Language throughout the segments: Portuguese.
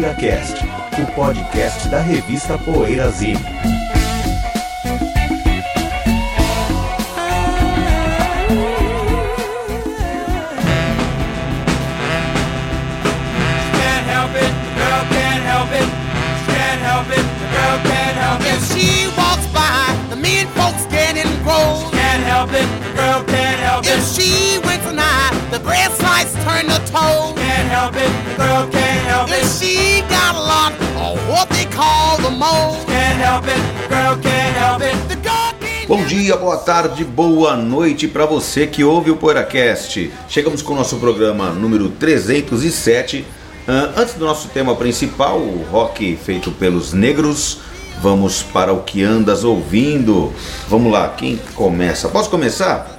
PoeiraCast, o podcast da revista Poeirazine. can't help it, the girl can't help it. She can't help it, the girl can't help it. If she walks by, the men folks getting gross. Can't help it, the girl can't help If it. she winks an eye, the bread slice turn to toast. Can't help it, the girl can't help it. she got a lot of what they call the most. Can't help it, girl can't help it. The girl Bom dia, boa tarde, boa noite para você que ouve o PoeiraCast. Chegamos com o nosso programa número 307. Ah, antes do nosso tema principal, o rock feito pelos negros, vamos para o que andas ouvindo. Vamos lá, quem começa? Posso começar?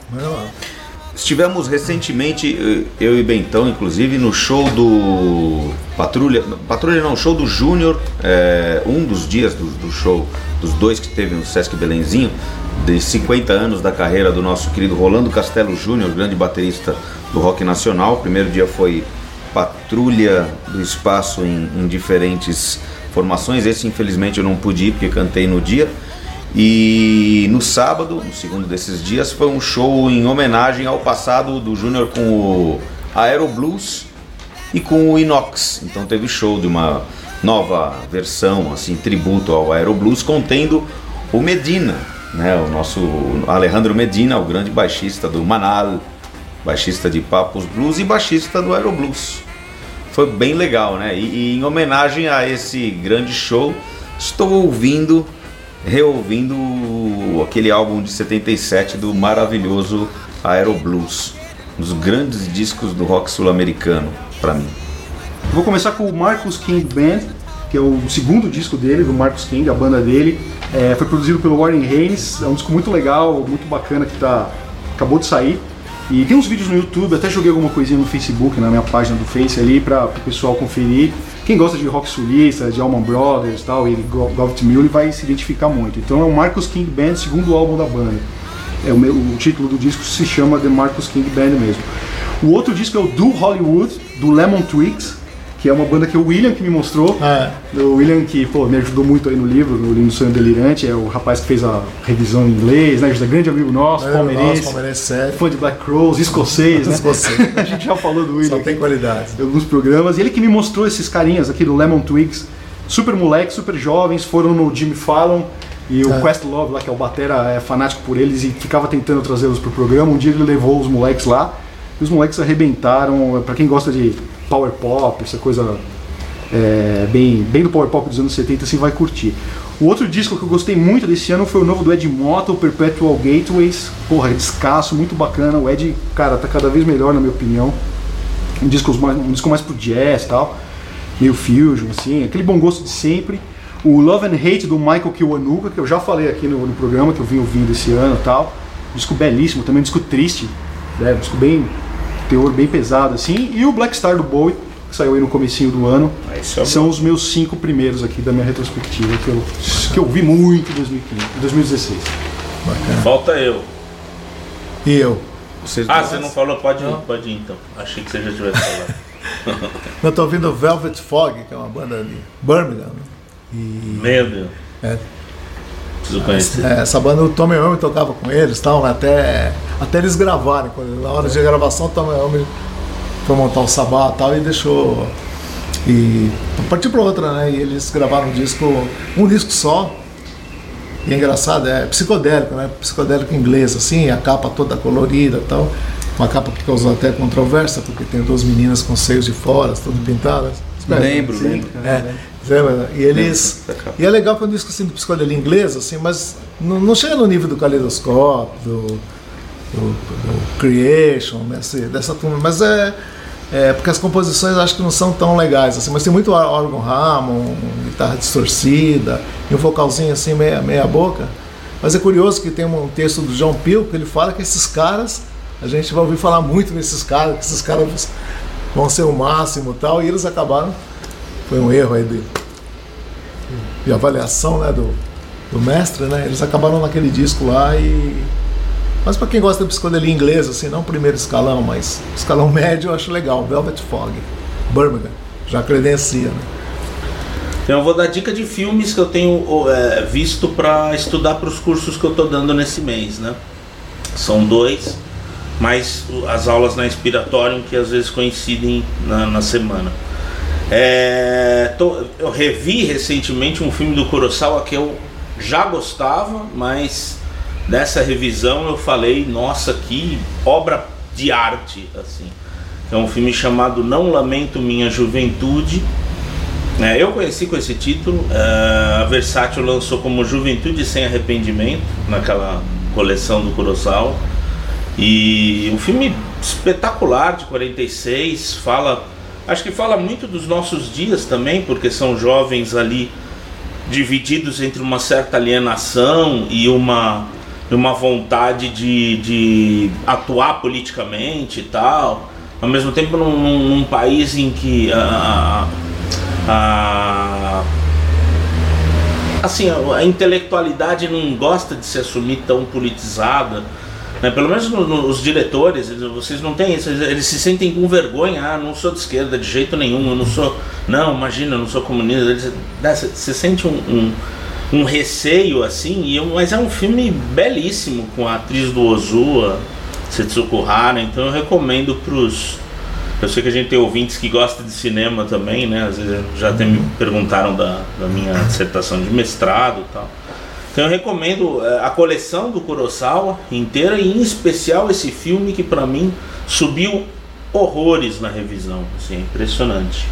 Estivemos recentemente, eh, eu e Bentão, inclusive, no show do Patrulha. Patrulha não, show do Júnior, é, um dos dias do, do show, dos dois que teve no Sesc Belenzinho, de 50 anos da carreira do nosso querido Rolando Castelo Júnior, grande baterista do rock nacional. Primeiro dia foi Patrulha do Espaço em, em diferentes formações. Esse, infelizmente, eu não pude ir porque cantei no dia. E no sábado, no segundo desses dias, foi um show em homenagem ao passado do Júnior com o Aero Blues e com o Inox. Então teve show de uma nova versão, assim, tributo ao Aero Blues, contendo o Medina, né? O nosso Alejandro Medina, o grande baixista do Manal, baixista de Papos Blues e baixista do Aero Blues. Foi bem legal, né? E, e em homenagem a esse grande show, estou ouvindo reouvindo aquele álbum de 77 do maravilhoso Aero Blues, um dos grandes discos do rock sul-americano para mim. Vou começar com o Marcus King Band, que é o segundo disco dele, do Marcus King, a banda dele. É, foi produzido pelo Warren Haynes, é um disco muito legal, muito bacana que tá, acabou de sair. E tem uns vídeos no YouTube, até joguei alguma coisinha no Facebook, na minha página do Face ali, para o pessoal conferir. Quem gosta de rock sulista, de Allman Brothers tal, e Gov't Mule vai se identificar muito. Então é o Marcus King Band, segundo álbum da banda. É o, meu- o título do disco se chama The Marcus King Band mesmo. O outro disco é o Do Hollywood, do Lemon Twigs, que é uma banda que o William que me mostrou. É. O William que pô, me ajudou muito aí no livro, no Lindo Sonho Delirante, é o rapaz que fez a revisão em inglês, né? É grande amigo nosso, É, palmeirense, nosso palmeirense sério. fã de Black Crowes, escocês, né? Escocês. a gente já falou do William Só tem qualidade. em alguns programas. E ele que me mostrou esses carinhas aqui do Lemon Twigs, super moleques, super jovens, foram no Jimmy Fallon e o É. Questlove lá, que é o batera, é fanático por eles e ficava tentando trazê-los pro programa. Um dia ele levou os moleques lá e os moleques arrebentaram. Pra quem gosta de power pop, essa coisa é, bem, bem do power pop dos anos 70, assim vai curtir. O outro disco que eu gostei muito desse ano foi o novo do Ed Mota, o Perpetual Gateways. Porra, é descasso, muito bacana. O Ed, cara, tá cada vez melhor na minha opinião um disco mais, um disco mais pro jazz e tal, meio fusion, assim, aquele bom gosto de sempre. O Love and Hate do Michael Kiwanuka, que eu já falei aqui no, no programa, que eu vim ouvindo esse ano e tal. Um disco belíssimo, também um disco triste, né? um disco bem, teor bem pesado, assim. E o Black Star do Bowie, que saiu aí no comecinho do ano. Isso é São os meus cinco primeiros aqui da minha retrospectiva, que eu, que eu vi muito em 2015, 2016. Falta eu. E eu? Vocês Ah, você não falou? Pode ir, pode ir então. Achei que você já tivesse falado. Eu tô ouvindo Velvet Fog, que é uma banda de Birmingham. né? E Meu Deus. É. É, essa banda o Tommy Iommi tocava com eles, tal, até, até eles gravarem. Quando, na hora de gravação, o Tommy Iommi foi montar o sabá e tal e deixou. E partiu para outra, né? E eles gravaram um disco, um disco só. E é engraçado, é psicodélico, né? Psicodélico inglês, assim, a capa toda colorida e tal. Uma capa que causou até controvérsia, porque tem duas meninas com seios de fora, todas pintadas. Lembro, lembro. É? E eles. Lembro dessa E é legal que é um disco assim, de psicodelia inglesa, assim, mas não, não chega no nível do Kaleidoscope, do, do, do Creation, desse, dessa turma, mas é, é. Porque as composições acho que não são tão legais, assim, mas tem muito órgão Hammond, guitarra distorcida, e um vocalzinho assim, meia, meia boca. Mas é curioso que tem um texto do John Peel que ele fala que esses caras, a gente vai ouvir falar muito nesses caras, que esses caras vão ser o máximo e tal, e eles acabaram. Foi um erro aí de, de avaliação né, do, do mestre, né? Eles acabaram naquele disco lá e. Mas para quem gosta de psicodelia inglesa, assim, não primeiro escalão, mas escalão médio eu acho legal, Velvet Fog, Birmingham, já credencia, né? Então eu vou dar dica de filmes que eu tenho é, visto para estudar para os cursos que eu tô dando nesse mês, né? São dois, mais o- as aulas na Inspiratorium que às vezes coincidem na, na semana. É, tô- eu revi recentemente um filme do Kurosawa que eu já gostava, mas nessa revisão eu falei, nossa, que obra de arte, assim. É um filme chamado Não Lamento Minha Juventude. É, eu conheci com esse título. é, a Versátil lançou como Juventude Sem Arrependimento, naquela coleção do Kurosawa. E um filme espetacular de 46, fala. Acho que fala muito dos nossos dias também, porque são jovens ali divididos entre uma certa alienação e uma, uma vontade de, de atuar politicamente e tal. Ao mesmo tempo, num, num- país em que a, a, assim, a intelectualidade não gosta de se assumir tão politizada. Né? Pelo menos no- no- os diretores, eles- vocês não têm isso, eles, eles se sentem com vergonha. Ah, não sou de esquerda de jeito nenhum, eu não sou. Não, imagina, eu não sou comunista. Né, você sente um, um, um receio assim, e eu- mas é um filme belíssimo com a atriz do Ozua, Setsuko Hara, então eu recomendo pros. Eu sei que a gente tem ouvintes que gostam de cinema também, né? Às vezes já até me perguntaram da, da minha dissertação de mestrado e tal. Então eu recomendo eh, a coleção do Kurosawa inteira e em especial esse filme que pra mim subiu horrores na revisão, assim, é impressionante.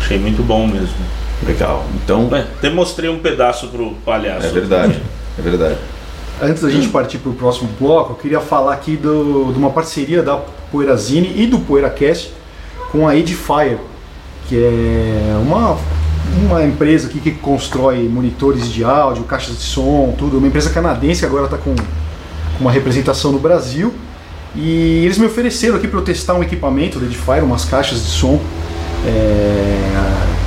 Achei muito bom mesmo. Legal. Então, Ué, até mostrei um pedaço pro palhaço. é verdade. É verdade. Antes da gente partir para o próximo bloco, eu queria falar aqui do- de uma parceria da Poeirazine e do PoeiraCast com a Edifier, que é uma, uma empresa aqui que constrói monitores de áudio, caixas de som, tudo. Uma empresa canadense que agora está com, uma representação no Brasil. E eles me ofereceram aqui para eu testar um equipamento da Edifier, umas caixas de som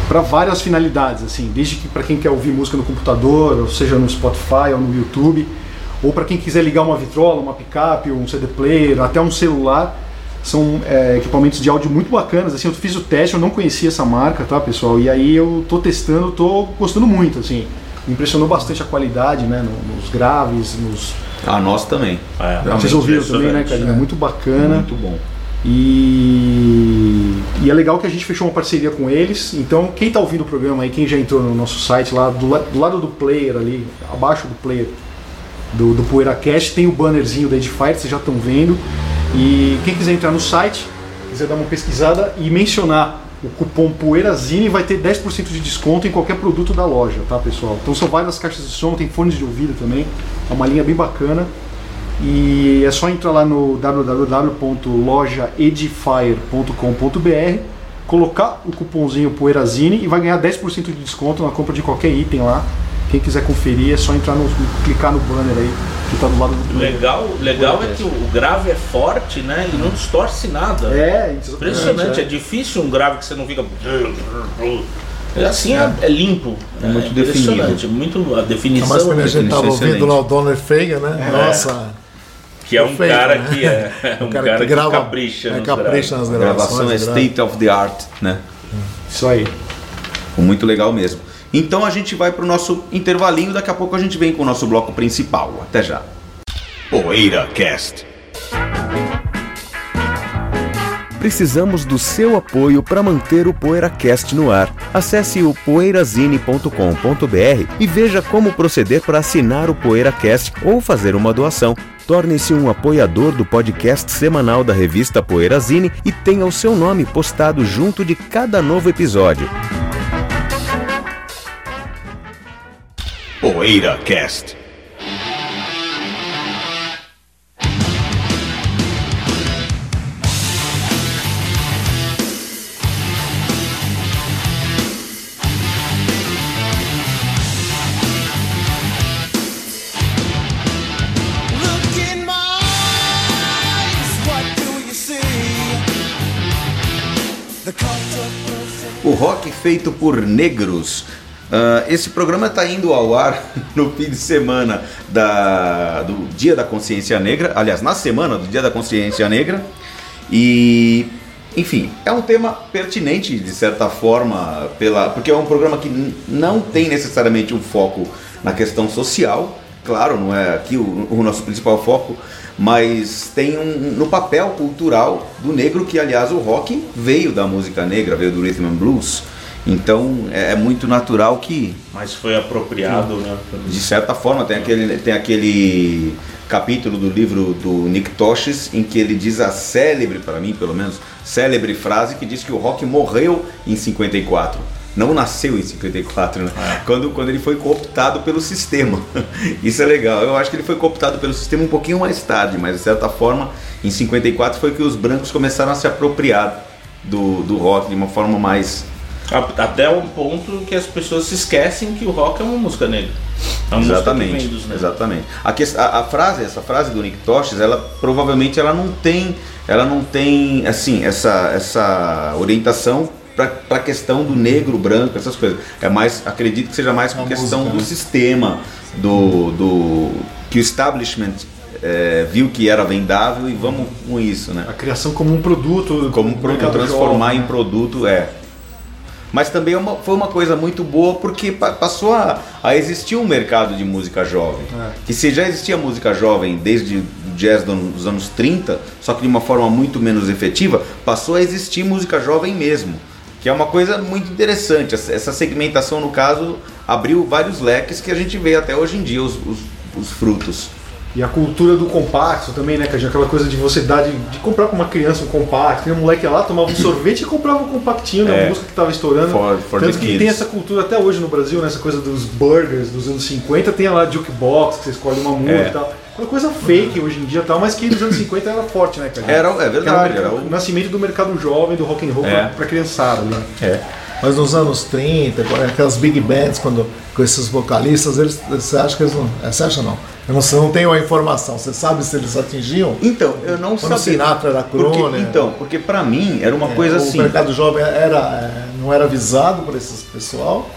para várias finalidades, assim, desde que para quem quer ouvir música no computador, ou seja no Spotify ou no YouTube, ou para quem quiser ligar uma vitrola, uma picape, um CD player, até um celular, são é, equipamentos de áudio muito bacanas. Assim, eu fiz o teste, eu não conhecia essa marca, tá, pessoal? E aí eu tô testando, tô gostando muito, assim. Me impressionou bastante a qualidade, né, no- nos graves, nos. A nós também. É, Vocês ouviram também, né, impressionante. Carinha? Muito bacana. Muito bom. E, e é legal que a gente fechou uma parceria com eles. Então, quem está ouvindo o programa aí, quem já entrou no nosso site lá, do, la- do lado do player ali, abaixo do player do, do PoeiraCast, tem o bannerzinho da Edifier, vocês já estão vendo. E quem quiser entrar no site, quiser dar uma pesquisada e mencionar o cupom POEIRAZINE, vai ter 10% de desconto em qualquer produto da loja, tá pessoal? Então são várias caixas de som, tem fones de ouvido também, é uma linha bem bacana. E é só entrar lá no www.lojaedifier.com.br, colocar o cupomzinho Poeirazine e vai ganhar 10% de desconto na compra de qualquer item lá. Quem quiser conferir é só entrar no clicar no banner aí que está do lado do Legal, legal é que o grave é forte, né? E não distorce nada. É, Impressionante, é. difícil um grave que você não fica. É assim é, é limpo. É muito impressionante, Muito a Mas definição. quando a gente definição tava ouvindo lá o Donner Fagan, né? Nossa, Que é um Perfeito, cara né? que é, é um cara, que, capricha. é, capricha nas A gravação é gravações. state of the art, né? Isso aí. Muito legal mesmo. Então a gente vai pro nosso intervalinho, daqui a pouco a gente vem com o nosso bloco principal. Até já. PoeiraCast. Precisamos do seu apoio para manter o PoeiraCast no ar. Acesse o poeirazine.com.br e veja como proceder para assinar o PoeiraCast ou fazer uma doação. Torne-se um apoiador do podcast semanal da revista Poeirazine e tenha o seu nome postado junto de cada novo episódio. Of perfect. O rock feito por negros. Ah, esse programa está indo ao ar no fim de semana da- do Dia da Consciência Negra, aliás, na semana do Dia da Consciência Negra. E enfim, é um tema pertinente de certa forma, pela, porque é um programa que não tem necessariamente um foco na questão social, claro, não é aqui o, o nosso principal foco, mas tem um no papel cultural do negro que, aliás, o rock veio da música negra, veio do rhythm and blues. Então é, é muito natural que Mas foi apropriado, né? de certa forma, tem aquele, tem aquele capítulo do livro do Nick Tosches em que ele diz a célebre, para mim pelo menos, célebre frase que diz que o rock morreu em 54. Não nasceu em 54, né? Quando, quando ele foi cooptado pelo sistema. Isso é legal. Eu acho que ele foi cooptado pelo sistema um pouquinho mais tarde, mas de certa forma, em 54 foi que os brancos começaram a se apropriar do, do rock de uma forma mais Até um ponto que as pessoas se esquecem que o rock é uma música negra. É uma música que vem Exatamente, exatamente. A, a- a frase, essa frase do Nick Tosches, ela provavelmente ela não tem, ela não tem assim essa essa orientação para a questão do negro, branco, essas coisas. É mais, acredito que seja mais por A questão música, do né? sistema, do, do que o establishment eh, viu que era vendável e vamos com isso, né? A criação como um produto. como do pro- mercado transformar jovem, em né? produto é mas também é uma- foi uma coisa muito boa porque pa- passou a, a existir um mercado de música jovem. É. que se já existia música jovem desde o jazz do- dos anos 30 só que de uma forma muito menos efetiva passou a existir música jovem mesmo. Que é uma coisa muito interessante. Essa essa segmentação no caso abriu vários leques que a gente vê até hoje em dia os, os, os frutos E a cultura do compacto também, né, Cajinho? Aquela coisa de você dar de, de comprar pra uma criança um compacto. Tem um moleque lá, tomava um sorvete e comprava um compactinho da É. música que tava estourando. For- for Tanto que kids. tem essa cultura até hoje no Brasil, né? Essa coisa dos burgers dos anos 50, tem lá jukebox, que você escolhe uma música É. e tal. Uma coisa fake hoje em dia e tal, mas que nos anos 50 era forte, né, Cajinho? Era- é verdade, era, era o o- nascimento do mercado jovem, do rock and roll É. pra, pra criançada, né? é Mas nos anos 30, com aquelas big bands, quando, com esses vocalistas, eles, você acha que eles não. é, Você acha não? Eu não, sei, não tenho a informação. Você sabe se eles atingiam? então eu não Quando o sabia Sinatra era crooner. então porque para mim era uma É, coisa o assim mercado jovem era, é, não era avisado por esse pessoal?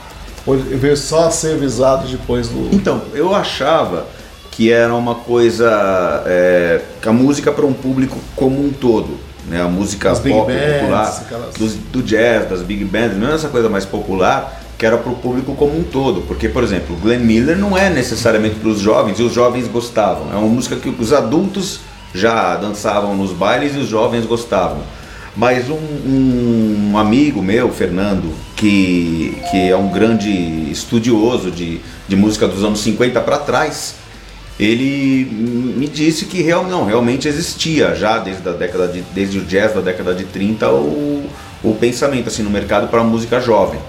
Ou veio só a ser avisado depois do. Então, eu achava que era uma coisa. É, que a música para um público como um todo. Né? A música As pop bands, popular, aquelas- dos- do jazz, das big bands, mesmo essa coisa mais popular, que era para o público como um todo. Porque, por exemplo, Glenn Miller não é necessariamente para os jovens, e os jovens gostavam. É uma música que os adultos já dançavam nos bailes e os jovens gostavam. Mas um, um amigo meu, Fernando, que, que é um grande estudioso de, de música dos anos 50 para trás, ele me disse que real, não, realmente existia já desde, a década de, desde o jazz da década de 30 o, o pensamento assim no mercado para a música jovem.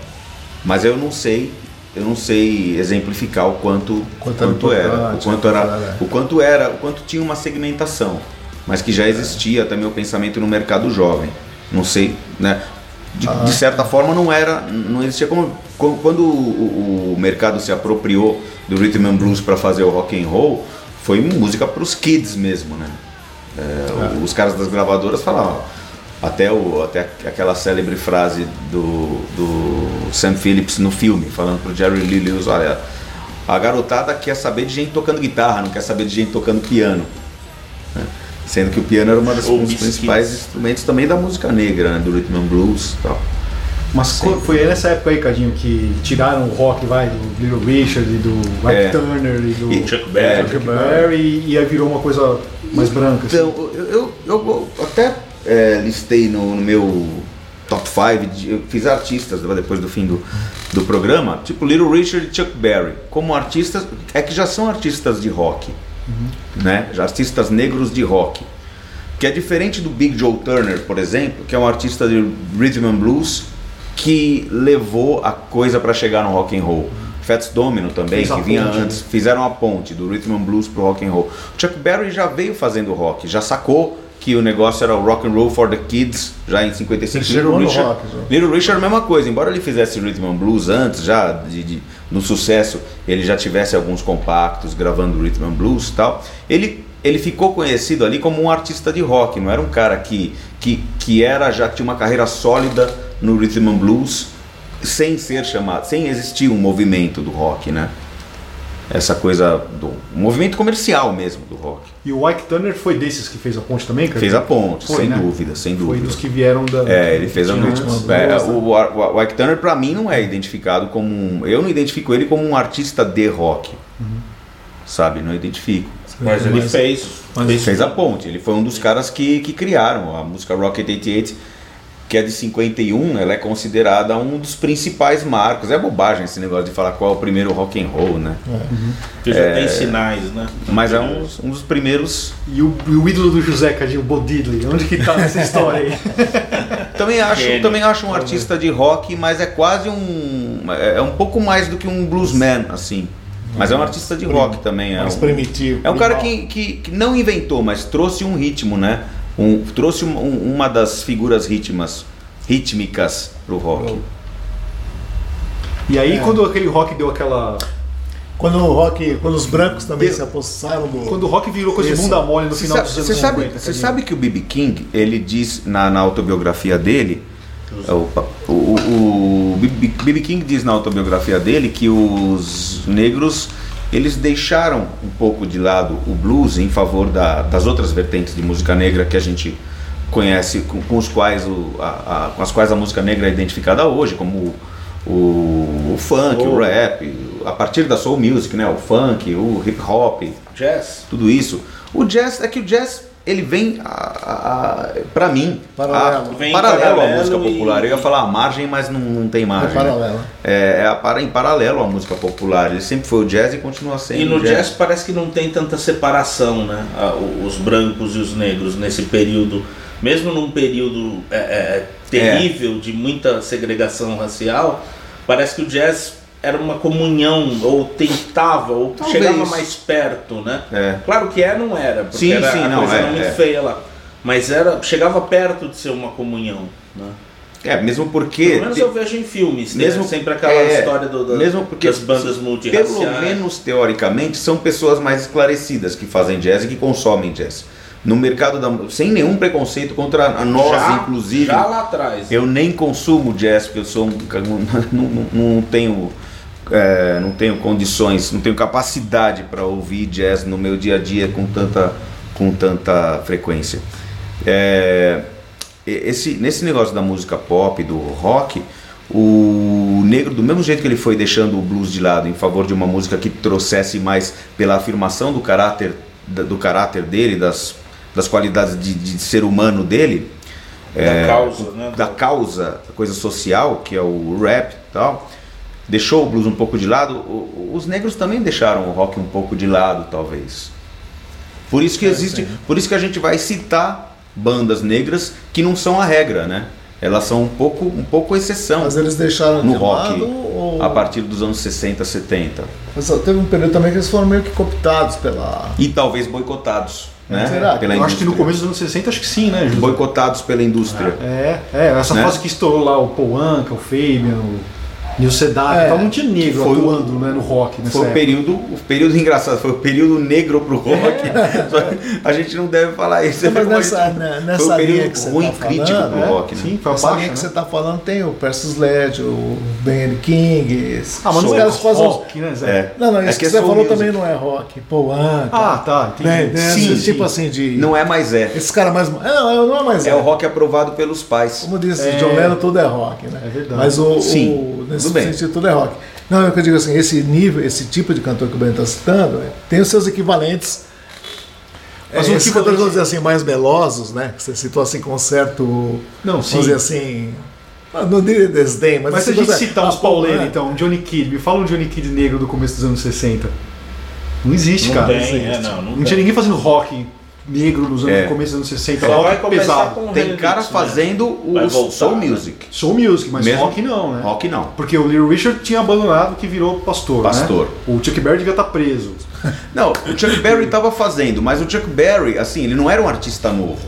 Mas eu não sei, eu não sei exemplificar o quanto, Quanto era quanto era, o quanto era, era. o quanto era, o quanto tinha uma segmentação, mas que já existia também o pensamento no mercado jovem. Não sei, né? De, Ah. de certa forma não era, não existia como co- quando o, o mercado se apropriou do rhythm and blues para fazer o rock and roll, foi música para os kids mesmo, né? É, Os caras das gravadoras falavam, até, o, até aquela célebre frase do, do Sam Phillips no filme, falando pro Jerry Lee Lewis, olha, a garotada quer saber de gente tocando guitarra, não quer saber de gente tocando piano. né? Sendo que o piano era uma das, um dos principais instrumentos também da música negra, né? do rhythm and blues e tal. Mas co- foi nessa época aí, Cadinho, que tiraram o rock, vai, do Little Richard e do Ike É. Turner e do E Chuck Berry. Chuck Berry, e aí virou uma coisa mais branca. assim. Então, eu, eu, eu até é, listei no, no meu top 5, eu fiz artistas depois do fim do, do programa, tipo Little Richard e Chuck Berry, como artistas, é que já são artistas de rock, né? Já artistas negros de rock. Que é diferente do Big Joe Turner, por exemplo, que é um artista de rhythm and blues que levou a coisa para chegar no rock and roll. Fats Domino também, Fez que vinha ponte, né? antes, fizeram a ponte do rhythm and blues pro rock and roll. Chuck Berry já veio fazendo rock, já sacou que o negócio era o rock and roll for the kids, já em 55. Ele chegou no Richard, rock. Little Richard a mesma coisa, embora ele fizesse rhythm and blues antes, já de, de- no sucesso, ele já tivesse alguns compactos gravando rhythm and blues e tal. Ele ele ficou conhecido ali como um artista de rock, não era um cara que que, que era já tinha uma carreira sólida no rhythm and blues sem ser chamado, sem existir um movimento do rock, né? essa coisa do movimento comercial mesmo do rock. E o Ike Turner foi desses que fez a ponte também, cara? Fez a ponte, Foi, sem né? dúvida, sem Foi dúvida. dos que vieram da. É, ele fez a noite. É, o, o, o Ike Turner, pra mim, não é identificado como um. Eu não identifico ele como um artista de rock. Sabe? Não identifico. Mas ele Mas- fez. mas- Fez a ponte. Ele foi um dos caras que, que criaram a música Rocket 88, que é de 51. Ela é considerada um dos principais marcos. É bobagem esse negócio de falar qual é o primeiro rock and roll, né? Que já tem sinais, né? Mas é um, um dos primeiros. E o, e o ídolo do José, Cadinho, o Bo Diddley, onde que tá nessa história aí? Também acho, Gênio. também acho um artista de rock, mas é quase um. É um pouco mais do que um bluesman, assim. Mas é um artista de rock também. É Mais um, primitivo. é um cara que, que, que não inventou, mas trouxe um ritmo, né? Um, trouxe um- um- uma das figuras ritmas, rítmicas pro rock. E aí, É. quando aquele rock deu aquela. Quando o rock, quando os brancos também Deu- se apossaram do. Quando o rock virou coisa de Isso. bunda mole no Você final sabe, dos anos você sabe, 50. você sabe que o B.B. King, ele diz na, na autobiografia dele, é, o, o, o B.B. King diz na autobiografia dele que os negros eles deixaram um pouco de lado o blues em favor da- das outras vertentes de música negra que a gente conhece, com, com os quais o, a- a- com as quais a música negra é identificada hoje, como o, o, o funk, o rap, a partir da soul music, né, o funk, o hip hop, Jazz. tudo isso. O jazz é que o jazz ele vem a, a, a- pra mim Paralelo. a- Vem em paralelo à paralelo música e- popular. Eu ia falar a margem, mas não, não tem É margem. né? paralelo. É, é a para, em paralelo à música popular. Ele sempre foi o jazz e continua sendo. E no o jazz parece que não tem tanta separação, né? Os brancos e os negros nesse período, mesmo num período é, é, terrível de muita segregação racial, parece que o jazz era uma comunhão, ou tentava, ou Talvez. chegava mais perto, né? É. Claro que é, não era, porque Sim, era, sim, a não, coisa é, era muito é. feia lá. Mas era, chegava perto de ser uma comunhão, né? É, mesmo porque. Pelo menos eu vejo em filmes, tem mesmo- sempre aquela é, história do, da- mesmo porque das bandas Pelo multirraciais. menos teoricamente, são pessoas mais esclarecidas que fazem jazz e que consomem jazz. No mercado da sem nenhum preconceito contra a nós, já, inclusive. Já lá atrás. Eu nem consumo jazz porque eu sou um, não, não, não tenho é, não tenho condições, não tenho capacidade para ouvir jazz no meu dia a dia com tanta com tanta frequência. É, esse nesse negócio da música pop, do rock, o negro do mesmo jeito que ele foi deixando o blues de lado em favor de uma música que trouxesse mais pela afirmação do caráter do caráter dele, das das qualidades de, de ser humano dele, da causa, né? da causa, da coisa social, que é o rap e tal, deixou o blues um pouco de lado, os negros também deixaram o rock um pouco de lado, talvez. Por isso que existe, por isso que a gente vai citar bandas negras que não são a regra, né? Elas são um pouco, um pouco exceção Mas eles deixaram no de rock lado ou... a partir dos anos 60, 70 Mas teve um período também que eles foram meio que cooptados pela. e talvez boicotados, né? Será? Pela Eu acho que no começo dos anos 60, acho que sim, né, José? boicotados pela indústria. É, é, essa Né? fase que estourou lá o Paul Anka, o Fabian, o Neil Sedaka, É, não tinha negro foi o- atuando né, no rock nessa Foi o período, o período engraçado, foi o período negro pro rock. Que a gente não deve falar isso. Não, mas nessa, gente- né, foi nessa o período linha que você ruim tá crítico falando, pro é, rock, né? sim, foi Essa baixa, linha que né? você tá falando tem o Percy Sledge, o Ben King. esses- Ah, mas os não é caras fazem rock, né, Zé? É. Não, não, É isso que que, é você falou music. também não é rock. Paul Anka. Ah, tá, entendi. né, né, Sim, esse tipo sim. assim de. Não é mais é. Esse cara mais. É, não, não é mais. É o rock aprovado pelos pais. Como disse É. John Lennon, tudo é rock, né? É verdade. Mas o, Sim, o- tudo bem. sentido, tudo é rock. Não, é o que eu digo assim, esse nível, esse tipo de cantor que o Ben está citando, é, tem os seus equivalentes. Mas Mas um cantores, vamos dizer assim, mais melosos, né? Que você citou assim com um certo. Não, vamos sim. dizer assim. Não diria desdém, mas. Mas se a assim, gente você- citar ah, uns pauleiros, então, um Johnny Kidd, me fala um Johnny Kidd negro do começo dos anos 60. Não existe, Não cara. tem, existe. é, não, não não tem. tinha ninguém fazendo rock negro nos anos, É. começo dos anos 60. Só vai rock começar pesado. com o Tem cara né? fazendo Vai o voltar, soul né? music. Soul music, mas Mesmo- rock não, né? Rock não. Porque o Little Richard tinha abandonado que virou pastor. Pastor. Né? O Chuck Berry devia estar preso. Não, o Chuck Berry estava fazendo, mas o Chuck Berry, assim, ele não era um artista novo.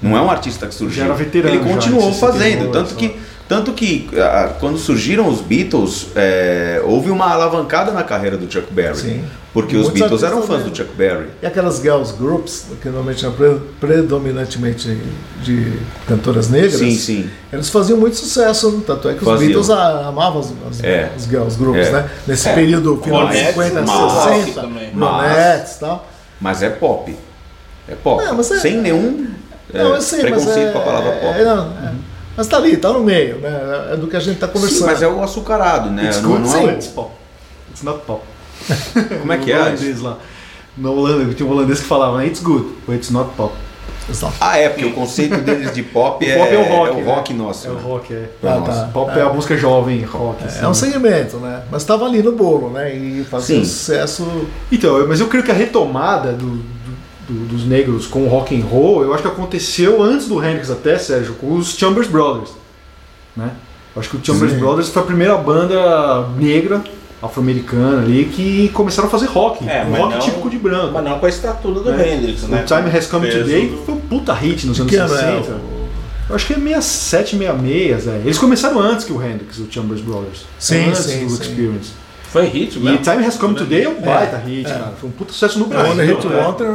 Não é um artista que surgiu. Já era veterano, ele já, continuou 62, fazendo. Tanto que, tanto que ah, quando surgiram os Beatles, é, houve uma alavancada na carreira do Chuck Berry. Sim. Porque os Beatles eram fãs do mesmo. Chuck Berry. E aquelas girls groups, que normalmente eram pre- predominantemente de cantoras negras, Sim, sim. eles faziam muito sucesso, tanto é que os Faziam. Beatles a- amavam as, as, É. os girls groups, É. né? Nesse período final de Ronettes, 50, mas- 60, também. Ronettes e tal. Mas é pop. É pop. É, mas é- Sem nenhum é, Não, eu sei, mas preconceito é, com a palavra pop. é, não, é. Mas tá ali, tá no meio, né? É do que a gente tá Sim, conversando. mas é o açucarado, né? It's Não, good, não sim. é It's pop. It's not pop. Como é que No é? holandês lá. Na Holanda, tinha um holandês que falava, né, it's good, but it's not pop. Ah, é, porque o conceito deles de pop é, pop é o rock. é o né? rock nosso. É o né? rock, é. Ah, Nossa. tá. Pop é. a música jovem, rock. assim. É um segmento, né? Mas tava ali no bolo, né? E fazia Sim. sucesso. Então, eu- mas eu creio que a retomada do- do- dos negros com o rock and roll, eu acho que aconteceu antes do Hendrix até, Sérgio, com os Chambers Brothers, né? Eu acho que o Chambers Sim. Brothers foi a primeira banda negra afro-americana ali que começaram a fazer rock, É, um rock não- típico de branco. Mas não com a estatura do É. Hendrix, né? O Time Has Come Today do- foi um puta hit nos anos Que ano é? 60. Eu acho que é 67, 66, Zé. Eles começaram antes que o Hendrix, o Chambers Brothers. Sim, antes sim, do sim. Experience. Foi hit E mesmo. Time Has Come Today é um baita hit, cara. Foi um puta sucesso no Brasil. One Hit né? Wonder,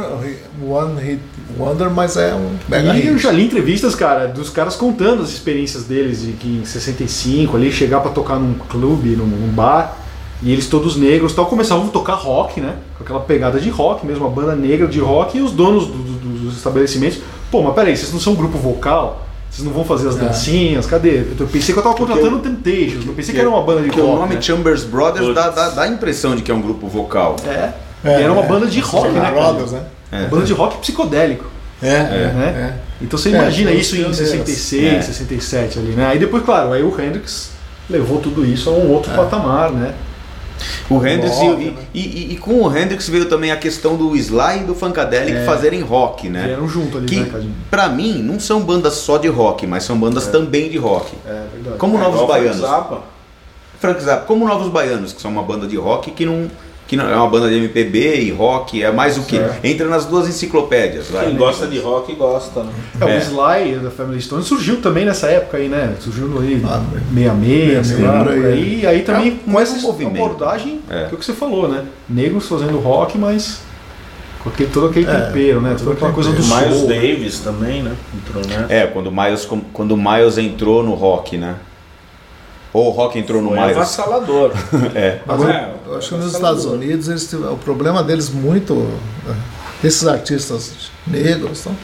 One Hit Wonder, mas é um mega E eu já li entrevistas, cara, dos caras contando as experiências deles de que em 65 ali chegar pra tocar num clube, num, num bar, e eles todos negros, tal, começavam a tocar rock, né? Com aquela pegada de rock mesmo, uma banda negra de rock, e os donos do- do- dos estabelecimentos, pô, mas peraí, vocês não são um grupo vocal? Vocês não vão fazer as É. dancinhas? Cadê? Eu pensei que eu tava contratando o Temptations, não pensei que era uma banda de rock. o nome né? Chambers Brothers dá, dá, dá a impressão de que é um grupo vocal. É. É, e era uma é. banda de rock, né? cara? Brothers, né? É. Banda de rock psicodélico. É, é, né? Então você É, imagina isso em pioneiros. 66, É. 67 ali, né? Aí depois, claro, aí o Hendrix levou tudo isso a um outro patamar, né? O Hendrix e, Rock, e, né? e- e com o Hendrix veio também a questão do Sly e do Funkadelic É. fazerem rock, né? Vieram junto ali, Que né, Cadinho? pra mim não são bandas só de rock, mas são bandas também de rock. É verdade. Como É, Novos o Frank Baianos. Zappa. Frank Zappa, como Novos Baianos, que são uma banda de rock que não que não é uma banda de MPB e rock, é mais o que entra nas duas enciclopédias, vai. Quem gosta de rock gosta, né? É, É. O Sly da Family Stone surgiu também nessa época aí, né? Surgiu no aí, Ah, 66, sei 66, lá, por por aí. aí. E aí também É, com mais essa movimento. abordagem, É. que é o que você falou, né? Negros fazendo rock, mas com aquele, todo aquele É, tempero, né? Toda aquela coisa do. Miles soul. Davis também, né? Entrou nessa. É, quando o Miles com- quando o Miles entrou no rock, né? Ou o rock entrou no Foi Miles. avassalador. É. Mas É, eu acho que nos Estados Unidos eles tiveram- o problema deles muito né, esses artistas negros então,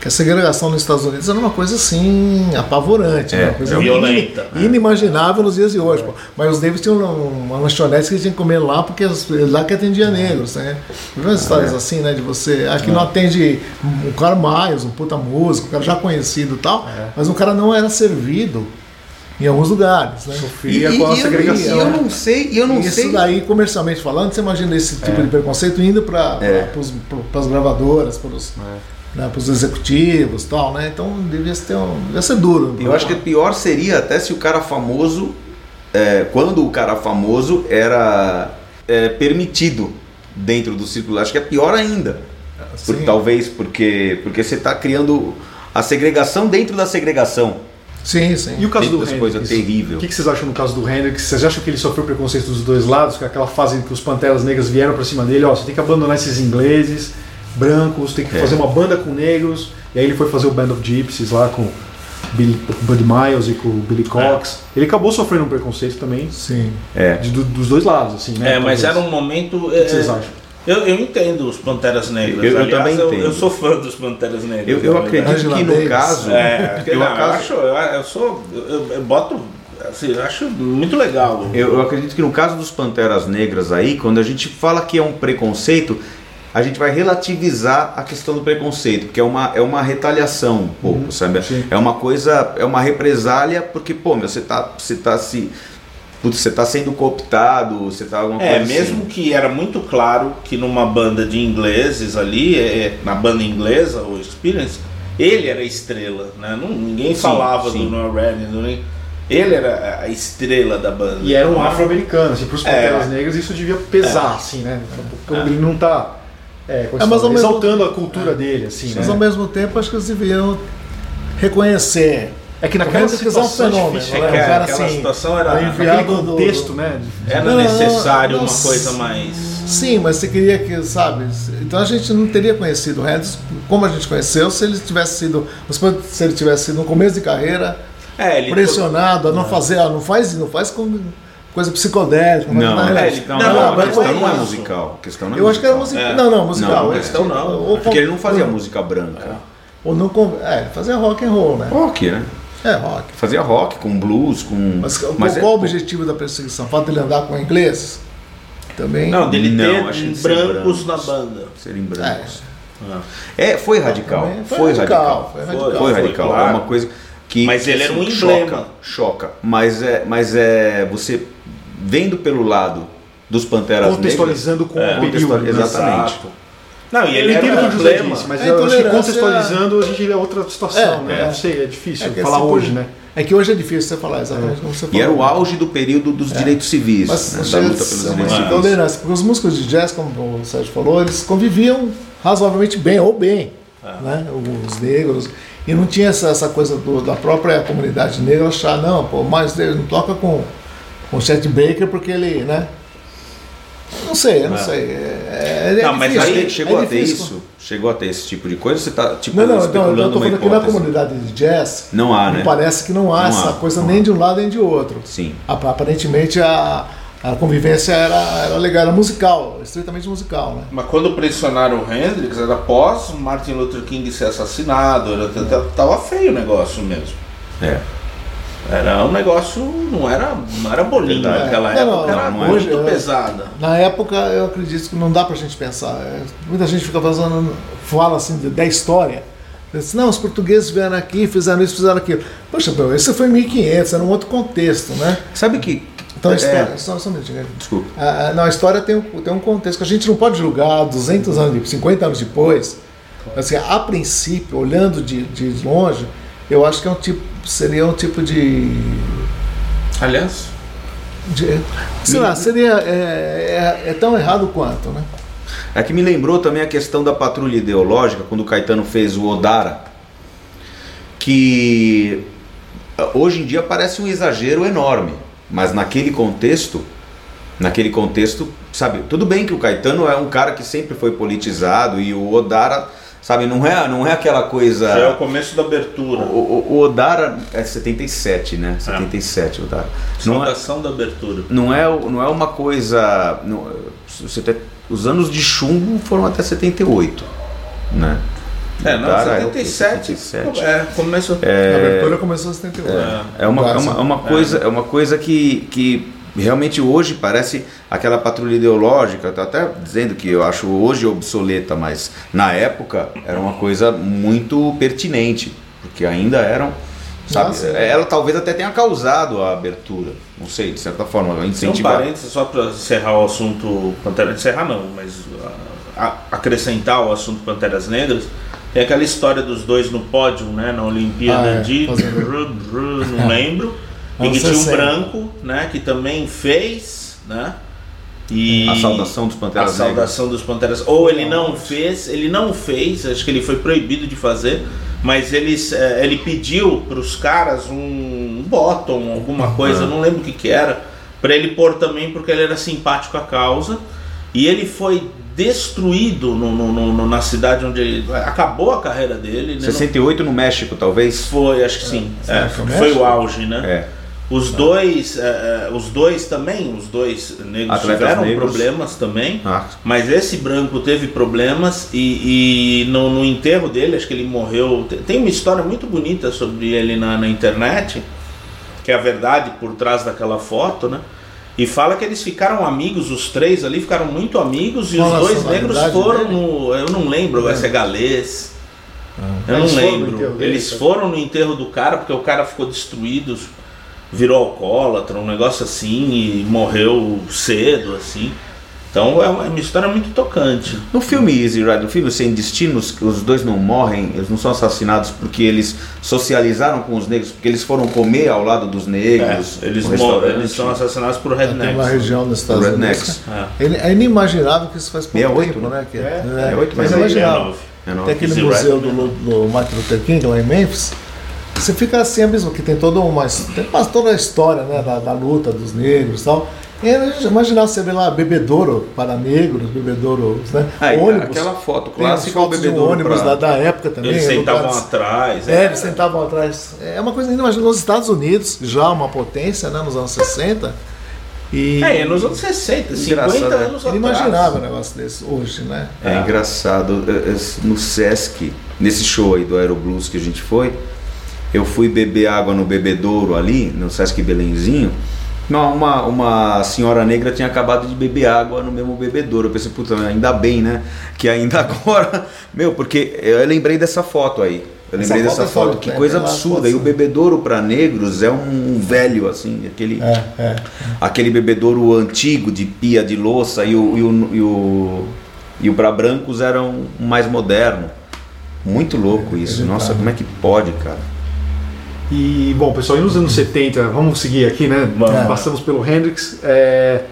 que a segregação nos Estados Unidos era uma coisa assim apavorante, né? É, uma coisa é violenta, in- né? inimaginável nos dias de hoje. pô. Mas os Davis tinham uma lanchonete que eles tinham que comer lá porque lá que atendia negros, né? Várias histórias assim, né? De você aqui não atende um cara mais, um puta músico, um cara já conhecido e tal, mas o cara não era servido em alguns lugares, né? E, Sofria e- com a e eu, segregação. e eu não sei, e eu não Isso sei. daí, comercialmente falando, você imagina esse tipo de preconceito indo para É. as gravadoras, para os executivos e tal, né? Então devia ser, um, devia ser duro. Eu acho que pior seria até se o cara famoso, é, quando o cara famoso era é, permitido dentro do círculo. Acho que é pior ainda. Por- Sim. talvez porque porque você está criando a segregação dentro da segregação. Sim, sim. E o caso do Hendrix? coisa terrível. O que, que vocês acham no caso do Hendrix? Vocês acham que ele sofreu preconceito dos dois lados? Que é aquela fase em que os Panteras Negras vieram pra cima dele, ó, você tem que abandonar esses ingleses, brancos, tem que É. fazer uma banda com negros. E aí ele foi fazer o Band of Gypsies lá com Billy, Bud Miles e com o Billy Cox. Ele acabou sofrendo um preconceito também Sim. É. de- do- dos dois lados, assim, né? É, mas Talvez. era um momento. O que que vocês acham? Eu, eu entendo os Panteras Negras. Eu- eu Aliás, também eu, entendo. eu sou fã dos Panteras Negras. Eu, eu acredito Angela que no Davis. caso, É, eu, não, eu, acaso- acho, eu, eu sou. Eu, eu boto. Assim, eu acho muito legal. Eu, eu acredito que no caso dos Panteras Negras aí, quando a gente fala que é um preconceito, a gente vai relativizar a questão do preconceito, porque é uma, é uma retaliação um pouco, sabe? sim. É uma coisa, é uma represália, porque, pô, meu, você tá, você tá se. Putz, você tá sendo cooptado, você tá alguma É, coisa mesmo assim. que era muito claro que numa banda de ingleses ali, é, na banda inglesa, o Experience, ele era a estrela, né? Não, ninguém Sim, falava sim. do Noel Redding, ele era a estrela da banda. E era um afro-americano, assim, pros É. Panteras Negras isso devia pesar, assim, né? Porque ele não tá é, É, mas ao mesmo- exaltando a cultura dele, assim, Mas né? ao mesmo tempo, acho que eles deviam reconhecer. É que naquela Hendrix é um situação é fenômeno, difícil, né? É cara aquela assim, situação era- enviado do- contexto, né? Era Não, necessário não, uma não, coisa mais. Sim, mas você queria que, sabe? Então a gente não teria conhecido o Hendrix como a gente conheceu se ele tivesse sido, se ele tivesse sido no começo de carreira É, ele pressionado a não fazer, ah, não faz, não faz com coisa psicodélica, Não, é, é, ele- não, não, não, não, a questão foi não é isso. musical. A questão não é Eu acho que era musical. musical. É. Não, não, musical. Não, é, questão não. ou- É porque ele não fazia ou- música branca. Ou não, é, fazia rock and roll, né? Rock, né? É, rock. Fazia rock com blues, com. Mas, qual- Mas qual é- o objetivo da perseguição? O fato de ele andar com ingleses? Também. Não, dele Não, acho que ter brancos brancos. na banda. Serem É, brancos. É, foi radical. também Foi, radical. Foi Foi. radical. Foi Foi, radical. claro. É uma coisa que. Mas ele era um assim, emblema. Choca, choca. Mas é, mas é. Você vendo pelo lado dos Panteras Contextualizando com É, o período. contextual- né? exatamente. Exato. Não, e Eu ele era entendo o um que o José disse, mas A eu acho que contextualizando a gente é outra situação, É, né? é. Não sei, é difícil É falar hoje, né? É que hoje é difícil você falar exatamente como você falou. E era o auge do período dos direitos civis, Mas né, da luta pelos direitos civis. intolerância, porque os músicos de jazz, como o Sérgio falou, eles conviviam razoavelmente bem, ou bem, né? os negros, e não tinha essa, essa coisa do- da própria comunidade negra achar, não, pô, mas ele não toca com, com o Chet Baker porque ele, né? Não sei, eu não É. sei. É, é Não, mas difícil, aí é Chegou a ter isso? Chegou a ter esse tipo de coisa? Você tá tipo Não, não, então, especulando eu tô uma falando que na comunidade de jazz Não há, né? parece que não há Não essa há, coisa não nem há. de um lado nem de outro. Sim. Ap- Aparentemente a, a convivência era, era legal, era musical, estritamente musical, né? Mas quando pressionaram o Hendrix, era após Martin Luther King ser assassinado, era, tava feio o negócio mesmo. É. Era um negócio, não era, não era bolinho Verdade. naquela Não, época, não, era não é. muito Hoje, é. pesada. Na época eu acredito que não dá pra gente pensar. É, muita gente fica fazendo, fala assim da história. Diz, não, os portugueses vieram aqui, fizeram isso, fizeram aquilo. Poxa, meu, esse foi em 1500, era um outro contexto, né? Sabe que. Então a é, história. Só, só um minutinho. Desculpa. Ah, ah, não, a história tem um, tem um contexto que a gente não pode julgar 200 anos, 50 anos depois. Assim, a princípio, olhando de, de longe, eu acho que é um tipo, seria um tipo de. Aliás, de sei lá, seria. É, é- é tão errado quanto, né? É que me lembrou também a questão da patrulha ideológica, quando o Caetano fez o Odara, que hoje em dia parece um exagero enorme, mas naquele contexto, naquele contexto, sabe, tudo bem que o Caetano é um cara que sempre foi politizado e o Odara, sabe, não é, não é aquela coisa... já é o começo da abertura. O, o- o Odara é 77, né? 77 o Odara. Não é, da abertura. não é, não é uma coisa. não- você tem- os anos de chumbo foram até 78, né? É, não, Odara é o quê? 77. 77. É, começou. A abertura começou em 78. É uma, é uma, é uma coisa, é uma coisa que, que realmente hoje parece aquela patrulha ideológica. Tô até dizendo que eu acho hoje obsoleta, mas na época era uma coisa muito pertinente, porque ainda eram. Sabe, Nossa. ela talvez até tenha causado a abertura, não sei, de certa forma, Tem um incentivar. parênteses só para encerrar o assunto Pantera encerrar não, mas ah, a- acrescentar o assunto Panteras Negras. Tem aquela história dos dois no pódio, né, na Olimpíada Ah, é, de Bru- não lembro. E Anos que tinha um 60. branco, né, que também fez, né? E A saudação dos Panteras a saudação dos Panteras. Ou ele não fez, ele não fez, acho que ele foi proibido de fazer, mas eles, eh, ele pediu para os caras um bottom, alguma coisa, eu não lembro o que, que era, para ele pôr também porque ele era simpático à causa. E ele foi destruído no, no- no- no- na cidade onde ele. Acabou a carreira dele. né? 68 no México, talvez. Foi, acho que sim. É, foi foi, México? o auge, né? É. Os dois, eh, eh, os dois também, os dois negros Atletas tiveram negros. problemas também. Ah, Mas esse branco teve problemas e, e no, no enterro dele, acho que ele morreu. Tem- uma história muito bonita sobre ele na, na internet, que é a verdade por trás daquela foto, né? E fala que eles ficaram amigos, os três ali ficaram muito amigos, e Qual os dois negros nacionalidade foram dele? no. Eu não lembro, vai ser galês. Eu Eles não foram no lembro. enterro dele, Eles sabe? foram no enterro do cara porque o cara ficou destruído, virou alcoólatra, um negócio assim, e morreu cedo, assim. Então é uma, é uma história muito tocante. No filme Easy Rider, no filme Sem Destinos, os dois não morrem, eles não são assassinados porque eles socializaram com os negros, porque eles foram comer ao lado dos negros. É, eles, no mo- restaurante. eles são assassinados por Tem uma rednecks. região nos Estados Rednecks. Unidos. É. Ele- É inimaginável que isso faz pouco 68, tempo, né? Que, É, é, 68, mas mas é é imaginável. É. Tem aquele Easy museu Rider, do, do Martin Luther King lá em Memphis. Você fica assim mesmo, que tem toda uma, tem quase toda a história né, da, da luta dos negros e tal. E a gente imaginava você ver lá bebedouro para negros, bebedouro, né? Ah, e ônibus. aquela foto clássica, o fotos de um bebedouro ônibus pra- da, da época também. Eles sentavam lugares- atrás. É, eles sentavam atrás. É uma coisa ainda, mas nos Estados Unidos, já uma potência, né, nos anos 60. E É, nos anos 60, 50 Engraçado, né? anos ele atrás. imaginava um negócio desse hoje, né? É engraçado, é, é, no Sesc, nesse show aí do Aeroblues que a gente foi, eu fui beber água no bebedouro ali, no Sesc Belenzinho. Não, uma, uma senhora negra tinha acabado de beber água no mesmo bebedouro. Eu pensei, puta, ainda bem, né? Que ainda agora. Meu, porque eu lembrei dessa foto aí. Eu Essa lembrei foto dessa é foda, foto, que né? coisa absurda. foto, E o bebedouro para negros é um velho, assim, aquele É, é. aquele bebedouro antigo de pia de louça e o, e o, e o, e o para brancos era um mais moderno. Muito louco isso. Nossa, como é que pode, cara? E, bom, pessoal, e nos anos 70, vamos seguir aqui, né? Vamos. Passamos pelo Hendrix. é,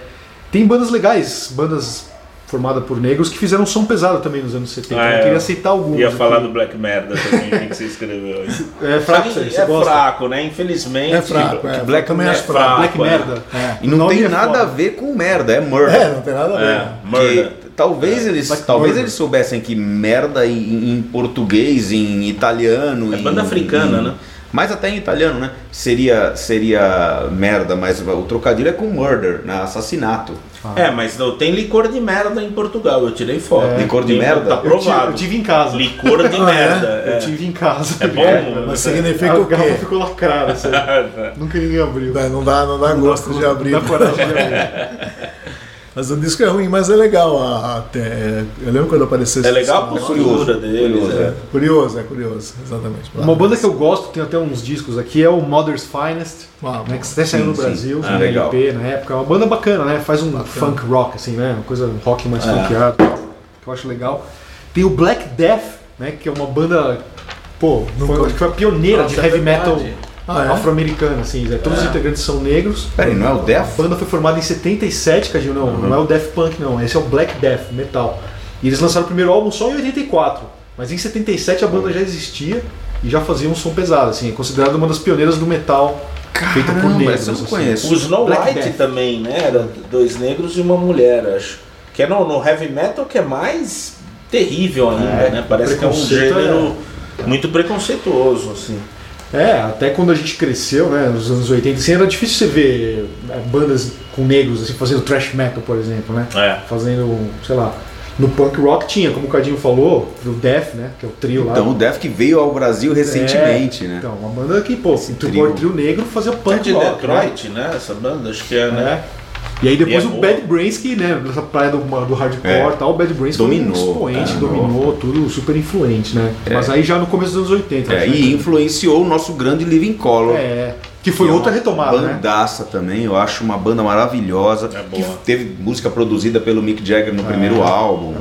tem bandas legais, bandas formadas por negros que fizeram som pesado também nos anos 70. Ah, Eu é. queria aceitar alguns. Ia aqui. falar do Black Merda também, que você escreveu. É fraco aí, você é gosta? fraco, né? Infelizmente. É fraco, é. Black também é fraco. fraco. Black é. Merda. E não nome tem é nada foda. a ver com merda, é murder. É, não tem nada a ver. É, murder. Que talvez eles Black talvez murder. eles soubessem que merda em, em português, em italiano, É em- banda africana, em- né? Mas até em italiano, né? Seria seria merda, mas o trocadilho é com murder, né? assassinato. É, mas não tem licor de merda em Portugal. Eu tirei foto. É. Licor de Tem- merda? Tá Eu tive, provado. eu tive em casa. Licor de merda. Eu é. tive em casa. É bom? Mas significa A o garrafa quê? ficou lacrada. assim. Nunca ninguém abriu. Não, não dá, não dá gosto de abrir. Não dá coragem de abrir. Mas o disco é ruim, mas é legal. a- Até, eu lembro quando apareceu É esse legal a som. postura deles. curioso, é. é. Curioso, é curioso, exatamente. Uma banda que eu gosto, tem até uns discos aqui, é o Mother's Finest. Ah, né, que até saiu no. Brasil, Ah, no legal. LP na época. É uma banda bacana, né? Faz um funk rock, assim, né? Uma coisa rock mais funkeado, que eu acho legal. Tem o Black Death, né? Que é uma banda, pô, foi, acho que foi a pioneira Nossa, de é heavy verdade. metal Ah, é? afro-americana, assim. né? Todos os integrantes são negros. Peraí, não é o A Def? banda foi formada em 77, Cadinho, não, não é o Death Punk, não. Esse é o Black Death, metal. E eles lançaram o primeiro álbum só em 84. Mas em 77 a banda já existia e já fazia um som pesado, assim. É considerada uma das pioneiras do metal feita por negros. essa eu não assim. conheço. O Snow Black White Death. também, né? Era dois negros e uma mulher, acho. Que é no, no heavy metal que é mais terrível ainda, É, né? Parece que é um gênero muito preconceituoso, assim. É, até quando a gente cresceu, né, nos anos 80, assim, era difícil você ver é, bandas com negros, assim, fazendo thrash metal, por exemplo, né? É. Fazendo, sei lá, no punk rock tinha, como o Cadinho falou, o Death, né, que é o trio lá. Então o Def que veio ao Brasil recentemente, É, né? Então, uma banda que, pô, o trio. trio negro fazia É punk de rock, Detroit, né? Essa banda, acho que é, né? né? E aí depois E é o boa. Bad Brains, que, né, nessa praia do, do hardcore É. tal, o Bad Brains Dominou, foi um expoente, é, dominou tudo, super influente, né? É. Mas aí já no começo dos anos 80. É, né? e influenciou o nosso grande Living Color. É, que foi que é outra retomada, né? Bandaça também, eu acho uma banda maravilhosa. É que teve música produzida pelo Mick Jagger no primeiro álbum.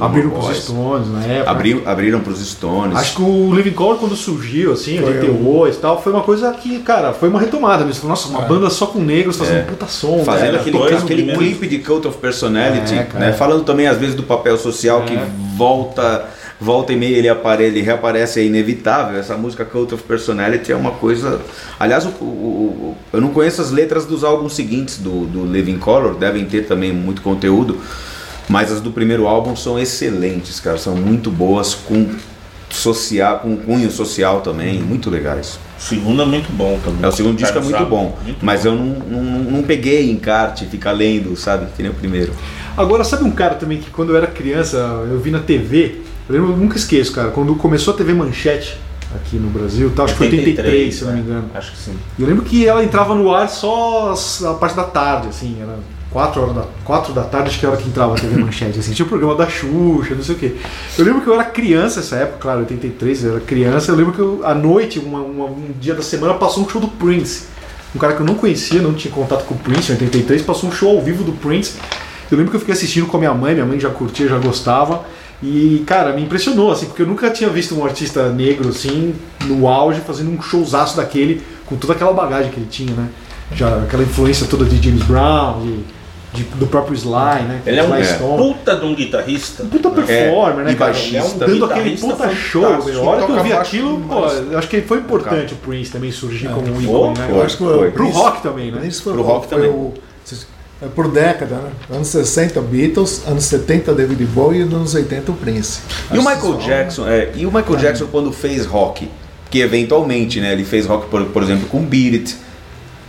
É, Abriram Boys. pros Stones na época. Abriu, abriram pros Stones. Acho que o Living Color, quando surgiu, assim, Foi 88 e tal, foi uma coisa que, cara, foi uma retomada mesmo. Nossa, uma banda só com negros fazendo É. puta som. Fazendo cara, aquele, aquele clipe de Cult of Personality, É, né? Falando também às vezes do papel social que volta, volta e meia ele aparece, ele reaparece, é inevitável. Essa música Cult of Personality é uma coisa. Aliás, o, o- o- eu não conheço as letras dos álbuns seguintes do, do Living Color, devem ter também muito conteúdo, mas as do primeiro álbum são excelentes, cara, são muito boas com social, com cunho social também, muito legais. O segundo é muito bom também. É, o segundo disco é Cara, muito sabe? bom, Muito mas eu não, não, não peguei encarte, ficar lendo, sabe? Que nem o primeiro. Agora, sabe um cara também que quando eu era criança, eu vi na TV, eu lembro, eu nunca esqueço, cara, quando começou a TV Manchete aqui no Brasil, tal, acho que foi 83, se eu não me né? engano. Acho que sim. E Eu lembro que ela entrava no ar só a parte da tarde, assim, era 4 horas da, 4 da tarde, acho que era a hora que entrava a TV Manchete, assim, tinha o programa da Xuxa, não sei o quê. Eu lembro que eu era criança nessa época, claro, 83, eu era criança, eu lembro que eu, à noite, uma- uma- um dia da semana, passou um show do Prince. Um cara que eu não conhecia, não tinha contato com o Prince, em 83, passou um show ao vivo do Prince. Eu lembro que eu fiquei assistindo com a minha mãe, minha mãe já curtia, já gostava. E, cara, me impressionou, assim, porque eu nunca tinha visto um artista negro, assim, no auge, fazendo um showzaço daquele, com toda aquela bagagem que ele tinha, né? Já aquela influência toda de James Brown, de, de- do próprio Sly, né? Ele é um é. Puta de um guitarrista. Puta performer, né, e cara? baixista. É um- dando aquele puta show, meu. A hora que eu vi aquilo, pô, acho que foi importante o Prince também surgir como um ícone, né? Eu acho que Foi. o Pro Prince- rock também, né? Prince foi, Pro rock foi também. o- É por década, né? Anos 60 Beatles, anos 70 David Bowie e anos 80 o Prince. E o Michael Jackson, é, e o Michael Jackson quando fez rock, que eventualmente, né, ele fez rock, por, por exemplo, com Beat It,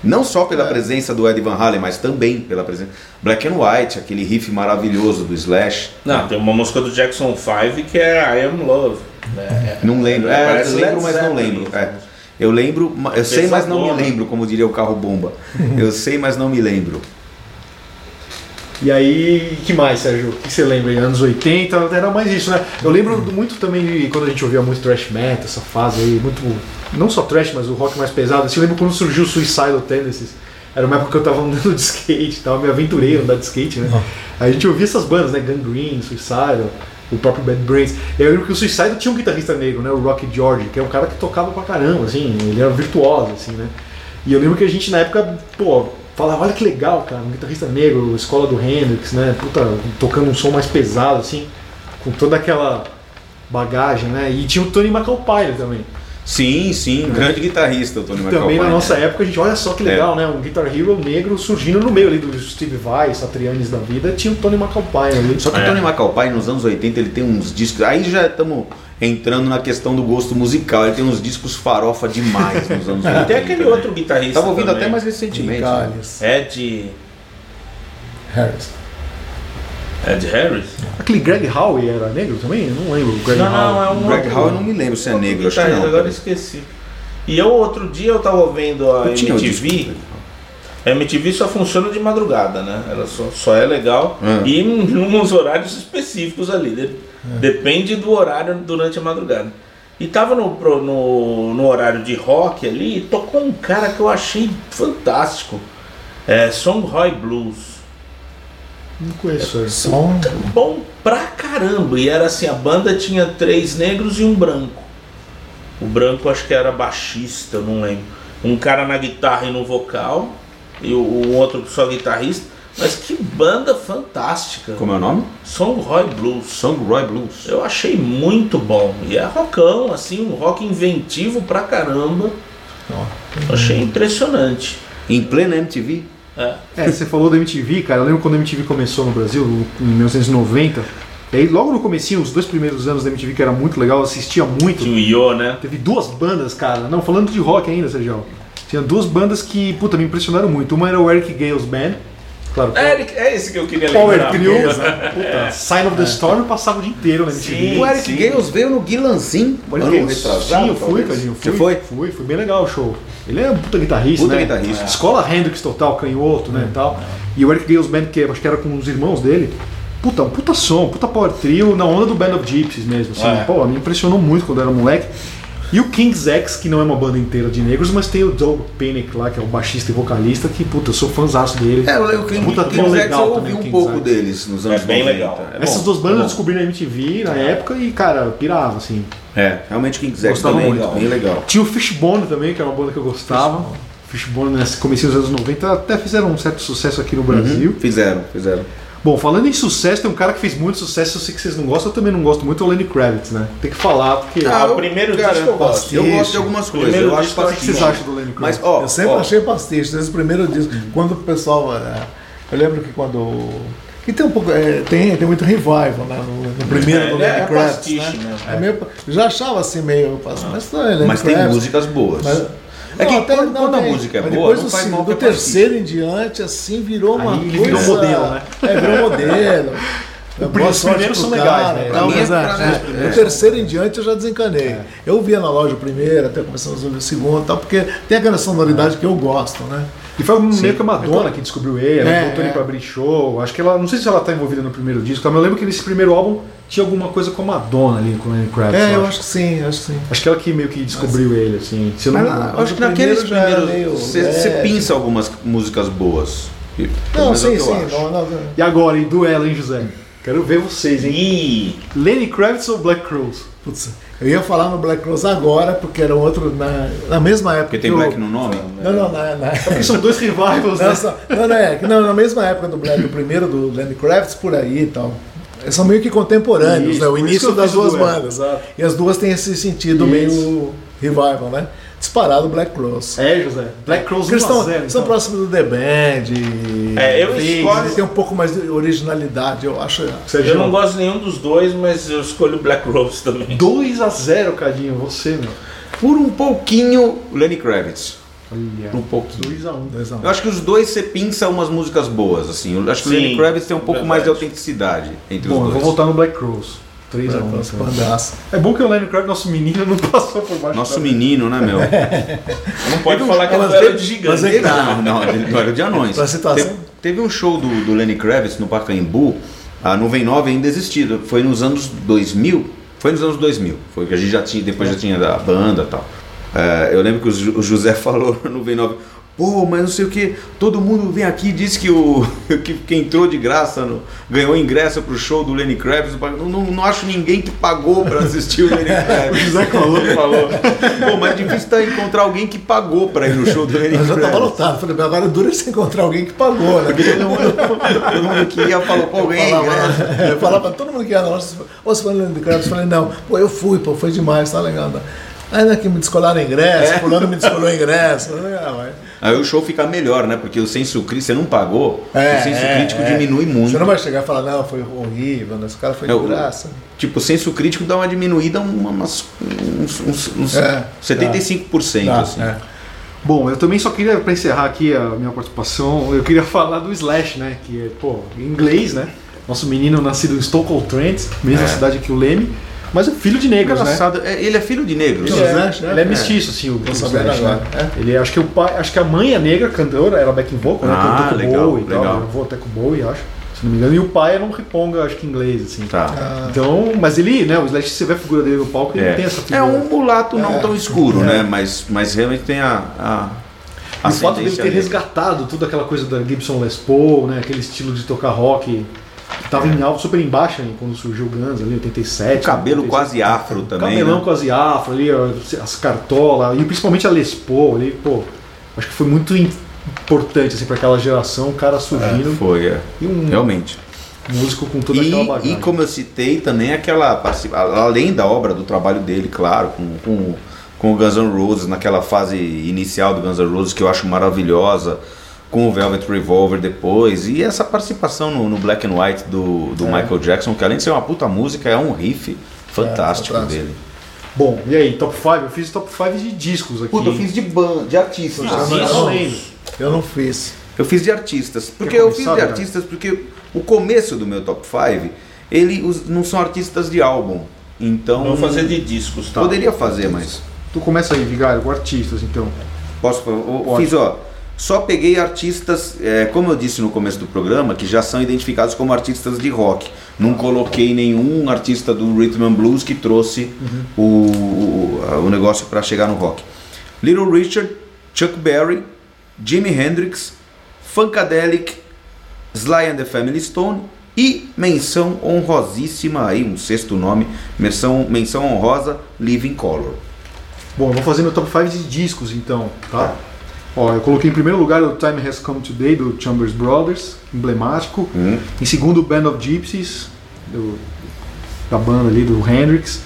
não só pela presença do Eddie Van Halen, mas também pela presença Black and White, aquele riff maravilhoso do Slash. Não, tem uma música do Jackson 5 que é I Am Love. né? Não lembro, é, eu lembro, mas não lembro. é. Eu lembro, eu sei, mas não me lembro, como diria o carro bomba. Eu sei, mas não me lembro. E aí, que mais, Sérgio? O que você lembra? aí? Anos 80, era mais isso, né? Eu lembro muito também de quando a gente ouvia muito thrash metal, essa fase aí, muito. Não só thrash, mas o rock mais pesado. Assim, eu lembro quando surgiu o Suicidal Tendencies. Era uma época que eu tava andando de skate, tava me aventurei a andar de skate, né? Aí a gente ouvia essas bandas, né? Gangrene, Suicidal, o próprio Bad Brains. E aí eu lembro que o Suicidal tinha um guitarrista negro, né? O Rocky George, que é um cara que tocava pra caramba, assim, ele era virtuoso, assim, né? E eu lembro que a gente na época, pô, falava, olha que legal, cara, um guitarrista negro, escola do Hendrix, né? Puta, tocando um som mais pesado, assim, com toda aquela bagagem, né? E tinha o Tony McAlpine também. Sim, sim, grande guitarrista, o Tony Também McAlpine, na nossa né? época a gente, olha só que legal, né? Um Guitar Hero negro surgindo no meio ali do Steve Vai, Satrianis da vida, tinha o Tony McAlpine ali. Só que o É. Tony McAlpine nos anos 80 ele tem uns discos. Aí já estamos entrando na questão do gosto musical. Ele tem uns discos farofa demais nos anos 80. E tem aquele né? outro guitarrista. Tava ouvindo também, até mais recentemente. né? Ed. Harris. Ed Harris? Aquele Greg Howe era negro também? Eu não lembro. Greg Não, Howe. não, é um. Greg outro- Howe eu não me lembro se é negro, acho que não. Agora esqueci. E eu outro dia eu tava ouvindo a Eu MTV. A MTV só funciona de madrugada, né? Ela só, só é legal Ah. e em uns horários específicos ali. De- Depende do horário durante a madrugada. E tava no, no, no horário de rock ali e tocou um cara que eu achei fantástico. É Songhai Blues. Não conheço. Sérgio. Som. Bom pra caramba. E era assim, a banda tinha três negros e um branco. O branco acho que era baixista, não lembro. Um cara na guitarra e no vocal. E o, o outro só guitarrista. Mas que banda fantástica. Como é o nome? Song Roy Blues. Song Roy Blues. Eu achei muito bom. E é rockão, assim, um rock inventivo pra caramba. Eu achei impressionante. Em plena MTV. É. É, você falou da MTV, cara. Eu lembro quando a MTV começou no Brasil, em 1990. E aí, logo no comecinho, os dois primeiros anos da MTV, que era muito legal, eu assistia muito. Tinha o Yo, né? Teve duas bandas, cara. Não, falando de rock ainda, Sérgio. Tinha duas bandas que, puta, me impressionaram muito. Uma era o Eric Gales Band. Claro, É, é esse que eu queria Power lembrar. Trio. mesmo. Puta, Sign of the Storm passava o dia inteiro na MTV. Sim. O Eric sim. Gales veio no Guilanzin, Olha que- retrasado. Sim, eu fui. Cadinho. Você Fui, foi? Fui, foi bem legal o show. Ele é um puta guitarrista, Puta né? guitarrista. É. Escola Hendrix total, canhoto, né, e tal. E o Eric Gales Band, que acho que era com os irmãos dele. Puta, um puta som, puta power trio, na onda do Band of Gypsies mesmo, assim. É. Pô, me impressionou muito quando eu era moleque. E o King's X, que não é uma banda inteira de negros, mas tem o Doug Pinnick lá, que é o baixista e vocalista, que, puta, eu sou fãzaço dele. É, eu lembro que Puta o King's X legal eu também, ouvi o um King's pouco X. deles nos anos É bem 90. legal. É bom, Essas duas é bandas eu bom. descobri na MTV na época e, cara, pirava, assim. É, realmente o King's X Gostava também, muito. bem legal. Tinha o Fishbone também, que era uma banda que eu gostava. Fishbone, nesse começo dos anos 90, até fizeram um certo sucesso aqui no Brasil. Uhum, Fizeram, fizeram. Bom, falando em sucesso, tem um cara que fez muito sucesso, eu sei que vocês não gostam, eu também não gosto muito, é o Lenny Kravitz, né? Tem que falar, porque... Ah, eu- o primeiro cara, disco eu gosto. Eu gosto de algumas coisas. Primeiro Eu acho o que vocês acham do Lenny Mas, Kravitz? ó, Eu sempre ó, achei pastiche, desde o primeiro disco. Quando o pessoal. é, Eu lembro que quando. E tem um pouco. é, tem, tem muito revival né, no, no primeiro É, do é Lenny Kravitz. pastiche Né? mesmo, É meio, eu já achava assim meio. Mas, não, é Lenny mas tem músicas boas. Mas- É que não, até- quando- não, quando a música é Mas boa, depois não do, faz do é pastiche. terceiro em diante, assim, virou uma Aí coisa... virou modelo, né? É, virou modelo. O os primeiros são cara, legais, né? e Pra tal, mim é mas, pra- é, é, primeiros do terceiro em diante eu já desencanei. Eu via na loja o primeiro, até começando a ouvir o segundo e tal, porque tem aquela sonoridade que eu gosto, né? E foi meio que a Madonna que descobriu ele, ela É, botou ele é. pra abrir show. Acho que ela, não sei se ela tá envolvida no primeiro disco, mas eu lembro que nesse primeiro álbum tinha alguma coisa com a Madonna ali, com o Lenny Kravitz. É, eu acho. acho que sim, acho que sim. Acho que ela que meio que descobriu ele, assim. Se não, Mas- acho que o naqueles primeiros. Você leve. pinça algumas músicas boas. E- pelo Não, é o sim, que sim. acho. Não, não, E agora, em duelo, hein, José? Quero ver vocês, hein? Ih, Lenny Kravitz ou Black Crowes? putz, eu ia falar no Black Rose agora, porque era outro na, na mesma época. Porque tem que eu- Black no nome? Não, não, na, na, Porque são dois revivals, né? Não, só- não, não, é, que não, na mesma época do Black, do primeiro do Lenny Kravitz, por aí e tal. Eles são meio que contemporâneos, Isso, né? O início das duas duelo, bandas. exato. E as duas têm esse sentido Isso. meio revival, né? disparado Black Crowes. É, José. Black Crowes 1 Eles a estão, 0, são então. próximos do The Band. e- É, eu escolho- têm um pouco mais de originalidade, eu acho. Sérgio, Eu não gosto de nenhum dos dois, mas eu escolho Black Rose também. 2 a 0 Cadinho, você, meu. Por um pouquinho, Lenny Kravitz. Olha. Um pouquinho. 2 a 1 Dois a um. Eu acho que os dois você pinça umas músicas boas, assim. Eu acho que o Lenny Kravitz tem um pouco mais de verdade. autenticidade entre Bom, os eu vou dois. voltar no Black Crowes. 3 a 1 Nossa, bandaça. É bom que o Lenny Kravitz, nosso menino, não passou por baixo. Nosso menino, né, meu? Não pode falar que mas eu era de mas gigante. é que- Não, não, ele não era de anões. Teve, teve um show do, do Lenny Kravitz no Pacaembu, a Nuvem 9 ainda existia, foi nos anos 2000, foi nos anos 2000, foi que a gente já tinha, depois já tinha da banda e tal. É, eu lembro que o, José falou na Nuvem 9, pô, mas não sei o que, todo mundo vem aqui e diz que o que, que entrou de graça, no- ganhou ingresso pro show do Lenny Kravitz, não, não, não acho ninguém que pagou pra assistir o Lenny Kravitz. o José falou, falou. Pô, mas é difícil tá encontrar alguém que pagou pra ir no show do Lenny Eu já Kravitz. tava lotado. Falei, mas agora dura se encontrar alguém que pagou, né? Todo mundo, todo mundo que ia falou, pô, ganhei ingresso. Falava, é, falava pra todo mundo que ia na loja, você foi no Lenny Kravitz? Eu falei, não, pô, eu fui, pô, foi demais, tá legal. Tá. Ainda que me descolaram ingresso, É. fulano me descolou ingresso. Ah. Aí o show fica melhor, né? Porque o senso crítico, você não pagou, É, o senso é, diminui é. diminui muito. Você não vai chegar e falar, não, foi horrível, né? esse cara foi É, de o- graça. Tipo, o senso crítico dá uma diminuída, uma- umas, uns, uns, uns É, 75%, Tá, assim. é. Bom, eu também só queria, pra encerrar aqui a minha participação, eu queria falar do Slash, né? Que é, pô, em inglês, né? Nosso menino nascido em Stockholm-Trent, mesma É. cidade que o Leme, mas é filho de negros, né? Engraçado, é, ele é filho de negros. Ele O é, Slash, né? ele é É. mestiço, assim, o, Slash, agora. né? Ele, acho que o pai, acho que a mãe é negra, cantora, era backing vocal, né? Ah, Cantou com o legal, Bowie e tal, até com o Bowie, acho, se não me engano. E o pai era um riponga, acho que inglês, assim. Tá. Então, mas ele, né, o Slash, se você vê a figura dele no palco, ele É. tem essa figura. é um mulato não É. tão escuro, É. né? Mas, mas realmente tem a. a E o fato dele ter resgatado toda aquela coisa da Gibson Les Paul, né, aquele estilo de tocar rock que tava em alto, super em baixa hein, quando surgiu o Guns ali, 87. O cabelo 86. quase afro também. Cabelão né? quase afro ali, as cartolas, e principalmente a Les Paul ali, pô, acho que foi muito importante assim, para aquela geração, o cara surgindo Foi, é. um Realmente. músico com toda aquela E, bagagem. e como eu citei também aquela além da obra do trabalho dele, claro, com, com, com o Guns N' Roses naquela fase inicial do Guns N' Roses que eu acho maravilhosa, com o Velvet Revolver depois e essa participação no, no Black and White do, do Michael Jackson que além de ser uma puta música é um riff fantástico fantástico. dele. Bom, e aí, top 5? Eu fiz top 5 de discos aqui. Puta, eu fiz de banda, de artistas. Ah, Não, sim, não. Eu não fiz. Eu fiz de artistas. Porque Quer eu fiz começar, de Bernardo? artistas porque o começo do meu top 5, ele os- não são artistas de álbum. Então. Vamos fazer de discos, tá? Poderia fazer, mas. Tu começa aí, Vigário, com artistas, então. Posso. Eu Pode. fiz, ó. Só peguei artistas, é, como eu disse no começo do programa, que já são identificados como artistas de rock. Não coloquei nenhum artista do Rhythm and Blues que trouxe o, o, o negócio para chegar no rock. Little Richard, Chuck Berry, Jimi Hendrix, Funkadelic, Sly and the Family Stone e menção honrosíssima aí, um sexto nome, menção, menção honrosa, Living Color. Bom, eu vou fazer meu top 5 de discos então, tá? Ó, eu coloquei em primeiro lugar o Time Has Come Today do Chambers Brothers, emblemático. Hum. Em segundo, o Band of Gypsies, do- da banda ali do Hendrix.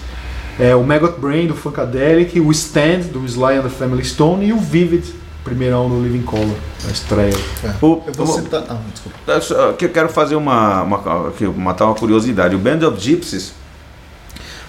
É, o Maggot Brain do Funkadelic, o Stand do Sly and the Family Stone e o Vivid, primeirão do Living Color, na estreia. O- Eu vou citar. Ah, desculpa. É eu quero fazer uma, uma, matar uma curiosidade. O Band of Gypsies,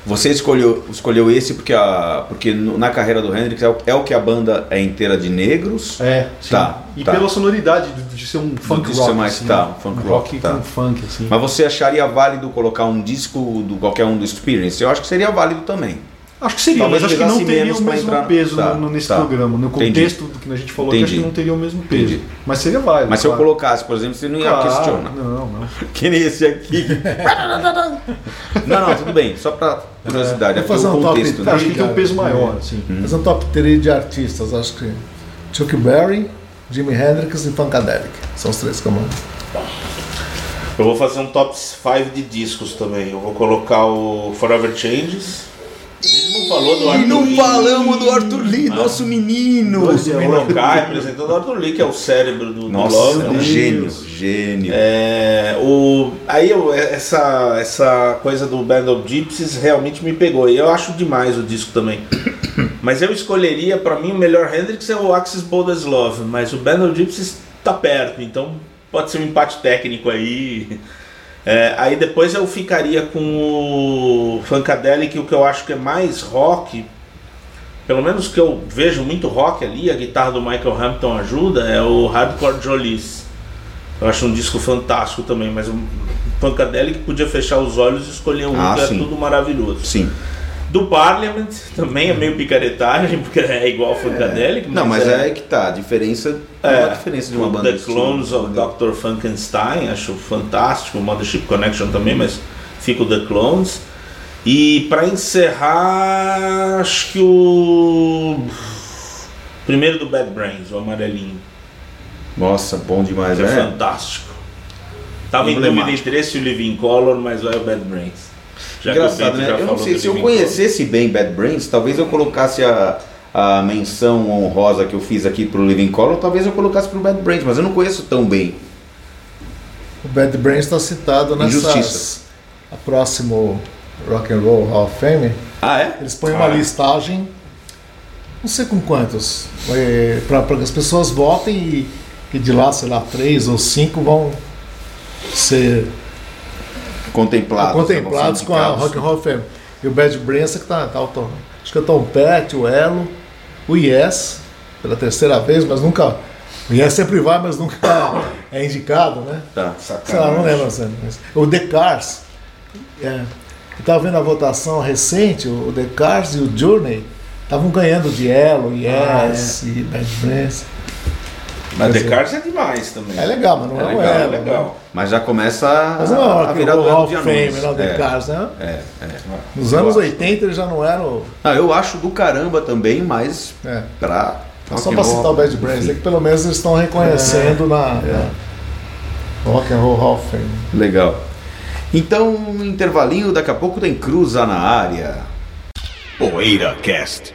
você escolheu, escolheu esse porque, a, porque na carreira do Hendrix é o, é o que a banda é inteira de negros. É, sim. Tá, E tá. pela sonoridade de, ser um funk rock, ser mais- assim, tá, né? funk um rock, rock tá. com funk, assim. Mas você acharia válido colocar um disco do qualquer um do Experience? Eu acho que seria válido também. Acho que seria, Talvez mas acho que não teria o mesmo entrar- peso tá, no, nesse tá. programa. No Entendi. contexto do que a gente falou, que acho que Entendi. não teria o mesmo peso. Entendi. Mas seria válido. Mas se eu claro. colocasse, por exemplo, você não ia Claro, questionar. Não, não. Que nem esse aqui. não, não, tudo bem. Só pra curiosidade. É Vou fazer um top contexto, três. né? Acho que tem um peso maior, assim. Fazer um top 3 de artistas, acho que Chuck Berry, Jimi Hendrix e Funkadelic. São os três que eu mando. Eu vou fazer um top 5 de discos também. Eu vou colocar o Forever Changes. Gente não falou do E Arthur não Lee. falamos do Arthur Lee, nosso menino. Dois de Vou colocar representando o Arthur Lee, que é o cérebro do, do Nossa, Love. um né? gênio, gênio. É, o, aí eu, essa, essa coisa do Band of Gypsies realmente me pegou. E eu acho demais o disco também. Mas eu escolheria, pra mim, o melhor Hendrix é o Axis Bold as Love, mas o Band of Gypsies tá perto, então pode ser um empate técnico aí. É, aí depois eu ficaria com o Funkadelic, o que eu acho que é mais rock, pelo menos que eu vejo muito rock ali, a guitarra do Michael Hampton ajuda, é o Hardcore Jolies. Eu acho um disco fantástico também, mas o Funkadelic podia fechar os olhos e escolher um Ah, que é tudo maravilhoso. Sim. Do Parliament também é meio picaretagem, porque é igual ao Funkadelic. Não, mas é aí que tá. A diferença é é, a diferença de uma o banda The Clones of Dr. Frankenstein, acho fantástico, o Mothership Connection também, mas fica o The Clones. E pra encerrar, acho que o primeiro do Bad Brains, o amarelinho, Nossa, bom demais, é, é. fantástico. Tava em dúvida entre esse e o Living Color, mas vai o Bad Brains. Já Engraçado, né? já Eu não sei, se eu conhecesse bem Bad Brains, talvez eu colocasse a, a menção honrosa que eu fiz aqui pro Living Color, talvez eu colocasse pro Bad Brains, mas eu não conheço tão bem. O Bad Brains está citado Injustiça. nessas. A próximo Rock and Roll Hall of Fame. Ah, é? Eles põem uma Ah. listagem, não sei com quantos, para que as pessoas votem e, e de lá, sei lá, três ou cinco vão ser Contemplados. contemplados com a. Rock and Roll Fame. E o Bad Brains é que tá, tá o Tom, acho que é o Tom Petty, o Elo, o Yes, pela terceira vez, mas nunca. O Yes sempre vai, mas nunca é indicado, né? Tá, Sei lá, sacanagem. não lembro. assim, mas- O The Cars. É, eu estava vendo a votação recente, o The Cars e o Journey estavam ganhando de Elo, Yes e Bad Brains. Mas The Cars é demais também. É legal, mas não É é, legal, é Elo. legal. né? Mas já começa a, Mas não é a Rock virar duelo Hall of Fame, não, The É, Cars, né? é, é. Nos Eu anos acho. 80 ele já não era o. Ah, eu acho do caramba também, mas É. pra. Só para citar o Bad Brains, é que pelo menos eles estão reconhecendo na, na Rock and Roll Hall of Fame. Legal. Então, um intervalinho, daqui a pouco tem Cruza na área. Poeira Cast.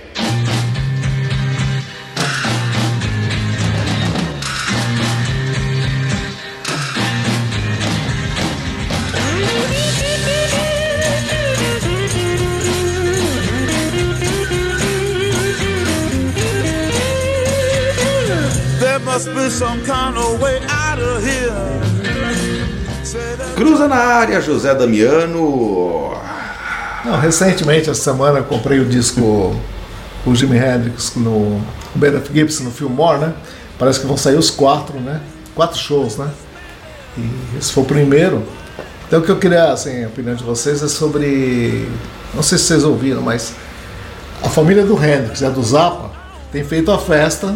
Cruza na área, José Damiano. Não, recentemente, essa semana, eu comprei o disco o Jimi Hendrix no o Beth Gibson no Fillmore, né? Parece que vão sair os quatro, né? Quatro shows, né? E esse foi o primeiro. Então o que eu queria, assim, a opinião de vocês é sobre. Não sei se vocês ouviram, mas a família do Hendrix, a do Zappa, tem feito a festa.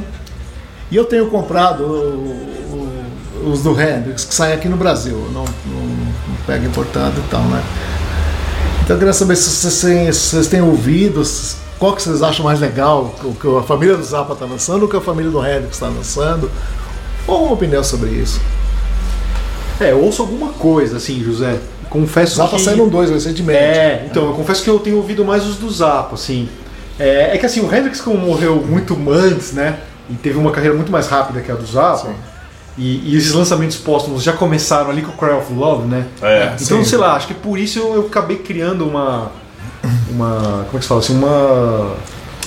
E eu tenho comprado o- o- os do Hendrix que saem aqui no Brasil. Não, não, não pego importado e tal, né? Então eu queria saber se vocês têm, se vocês têm ouvido, qual que vocês acham mais legal, o que a família do Zappa está lançando, ou o que a família do Hendrix está lançando. Ou uma opinião sobre isso. É, eu ouço alguma coisa, assim, José. Confesso Zappa que... saindo dois recentemente. É, então, eu confesso que eu tenho ouvido mais os do Zappa, assim. É, é que assim, o Hendrix, como morreu muito antes, né? E teve uma carreira muito mais rápida que a do Zappa. E, e esses lançamentos póstumos já começaram ali com o Cry of Love, né? É. Então, Sim. sei lá, acho que por isso eu, eu acabei criando uma. Uma. Como é que se fala assim? Uma.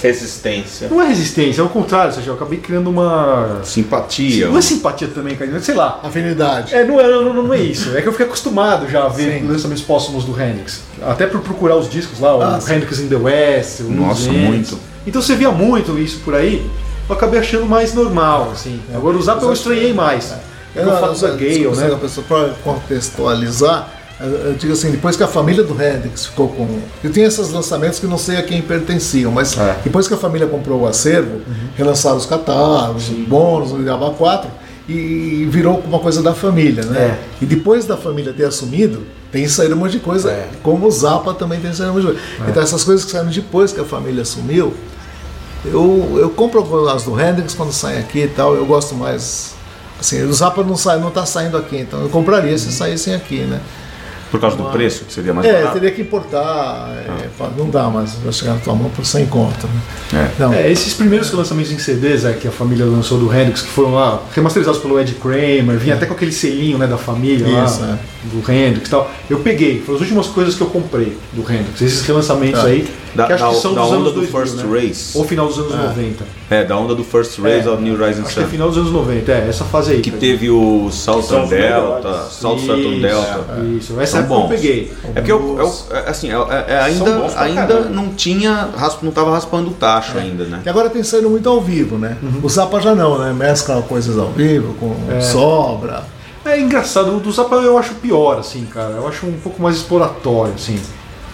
Resistência. Não é resistência, é o contrário, ou seja, eu acabei criando uma. Simpatia. Não é simpatia também, cara, sei lá. Afinidade. É, não é, não, não é isso. É que eu fiquei acostumado já a ver Sim. lançamentos póstumos do Hendrix. Até por procurar os discos lá, o Ah, sim. Hendrix in the West, o Nossa, muito. Então você via muito isso por aí, eu acabei achando mais normal, assim. Agora o Zap eu estranhei mais. Eu Porque o fato da Gale, né? Para contextualizar, eu, digo assim, depois que a família do Hendrix ficou com. Eu tenho esses lançamentos que não sei a quem pertenciam, mas É. depois que a família comprou o acervo, relançaram os catálogos, os bônus, o Gaba 4, e virou uma coisa da família, né? E depois da família ter assumido, tem saído um monte de coisa, como o Zappa também tem saído um monte de coisa. Então essas coisas que saíram depois que a família assumiu, Eu, eu compro as do Hendrix quando saem aqui e tal, eu gosto mais. Assim, o Zappa não, sai, não tá saindo aqui, então eu compraria se saíssem aqui, né? Por causa do preço, que seria mais É, barato? teria que importar, é, fala, não dá mais, vai chegar na tua mão por 100 conto. Né? É. Não, É, esses primeiros lançamentos em CDs é, que a família lançou do Hendrix, que foram lá remasterizados pelo Ed Kramer, vinha até com aquele selinho né, da família Isso, lá, do Hendrix e tal. Eu peguei, foram as últimas coisas que eu comprei do Hendrix, esses relançamentos Tá. aí, Da, que acho da- que são da dos onda anos do 2000, First né? Race. Ou final dos anos 90. É, da onda do First Race É, of New Rising Acho que é Sun. final dos anos 90, é, essa fase aí. Que teve o Southern Delta. South Southern Delta. Isso, essa época eu peguei. É porque eu, eu- é, assim, é- é- é ainda, ainda não tinha, rasp- não tava raspando o tacho ainda, né? que agora tem saído muito ao vivo, né? O Zappa já não, né? Mescla coisas ao vivo, com sobra. É engraçado, o do Zappa eu acho pior, assim, cara. Eu acho um pouco mais exploratório, assim.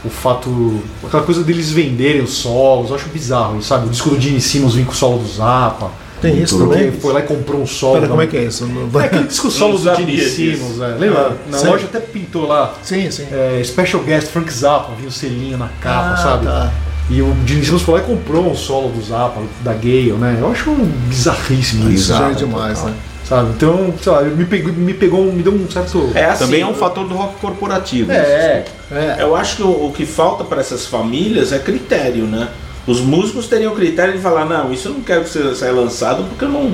O fato. Aquela coisa deles venderem os solos, eu acho bizarro, sabe? O disco do Gene Simmons vem com o solo do Zappa. Tem isso também? foi lá e comprou um solo. Pera, como é que é isso? Não- É aquele disco solo do Gene. Simmons, é. Lembra? Na sei. loja até pintou lá. Sim, sim. é, Special Guest Frank Zappa, vinha o selinho na capa, Ah, sabe? tá. E o Gene Simmons foi lá e comprou um solo do Zappa, da Gale, né? Eu acho um bizarríssimo isso. Isso já é demais, total. né? Sabe? Então, sei lá, me pegou, me pegou, me deu um certo. É assim, Também é um fator do rock corporativo. isso. É, É. Eu acho que o, o que falta para essas famílias é critério, né? Os músicos teriam critério de falar, não, isso eu não quero que seja saia lançado porque eu não.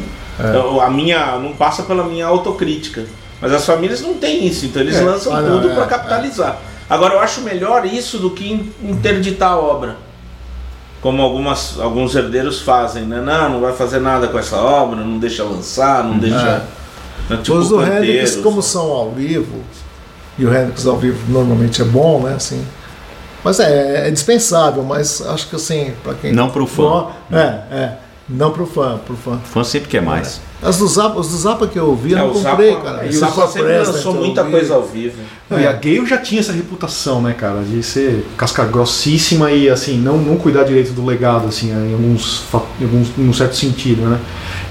eu- a minha. não passa pela minha autocrítica. Mas as famílias não têm isso, então eles É. lançam Ah, não, tudo é, para capitalizar. Agora eu acho melhor isso do que in- interditar a obra. Como algumas, alguns herdeiros fazem, né? Não, não vai fazer nada com essa obra, não deixa lançar, não deixa. né, tipo Os do. Hendrix, como são ao vivo, e o Hendrix ao vivo normalmente é bom, né? Assim, mas é, é dispensável, mas acho que assim, para quem. Não pro fã. É, é. Não pro fã, pro fã. O fã sempre quer mais. As do Zappa, os do Zappa que eu ouvi, eu É, não o comprei, Zappa, cara. e o Zappa sempre Presley lançou eu muita ouvi. coisa ao vivo. Não, E a Gale já tinha essa reputação, né, cara, de ser casca grossíssima e assim não, não cuidar direito do legado, assim, em alguns, em alguns em um certo sentido, né?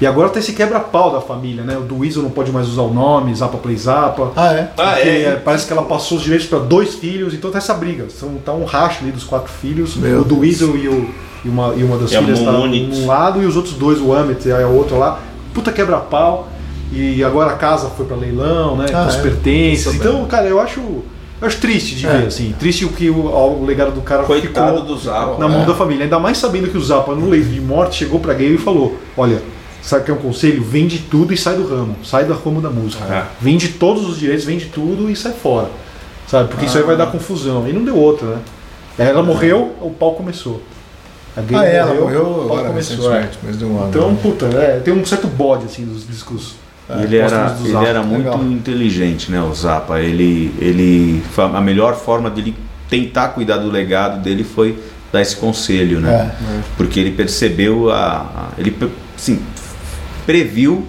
E agora tem esse quebra-pau da família, né? O do Weasel não pode mais usar o nome, Zappa Play Zappa. Ah, é? Ah, porque, é? é, Parece que ela passou os direitos para dois filhos, então tá essa briga. São, tá um racho ali dos quatro filhos. Meu o do. Weasel e, o, e, uma, e uma das E filhas tá um lado e os outros dois, o Amit e a outra lá. Puta quebra-pau. E agora a casa foi para leilão, né? Ah, com os é? pertences. Então, cara, eu acho. Eu acho triste de É. ver, assim. Triste o que o, o legado do cara Coitado ficou do Zappa. na mão É. da família. Ainda mais sabendo que o Zappa, no leito de morte, chegou pra Gale e falou: Olha, sabe o que é um conselho? Vende tudo e sai do ramo. Sai do ramo da música. É. Vende todos os direitos, vende tudo e sai fora. Sabe? Porque isso aí vai dar confusão. E não deu outra, né? Ela morreu, o pau começou. A Ah, é, ela morreu pau agora começou. é. de um ano. Então, puta, é, tem um certo bode assim dos discos. ele era, ele Zappa. era muito legal. inteligente, né, o Zappa. Ele, ele, a melhor forma dele tentar cuidar do legado dele foi dar esse conselho, né? É. Porque ele percebeu a, a- ele, sim, previu,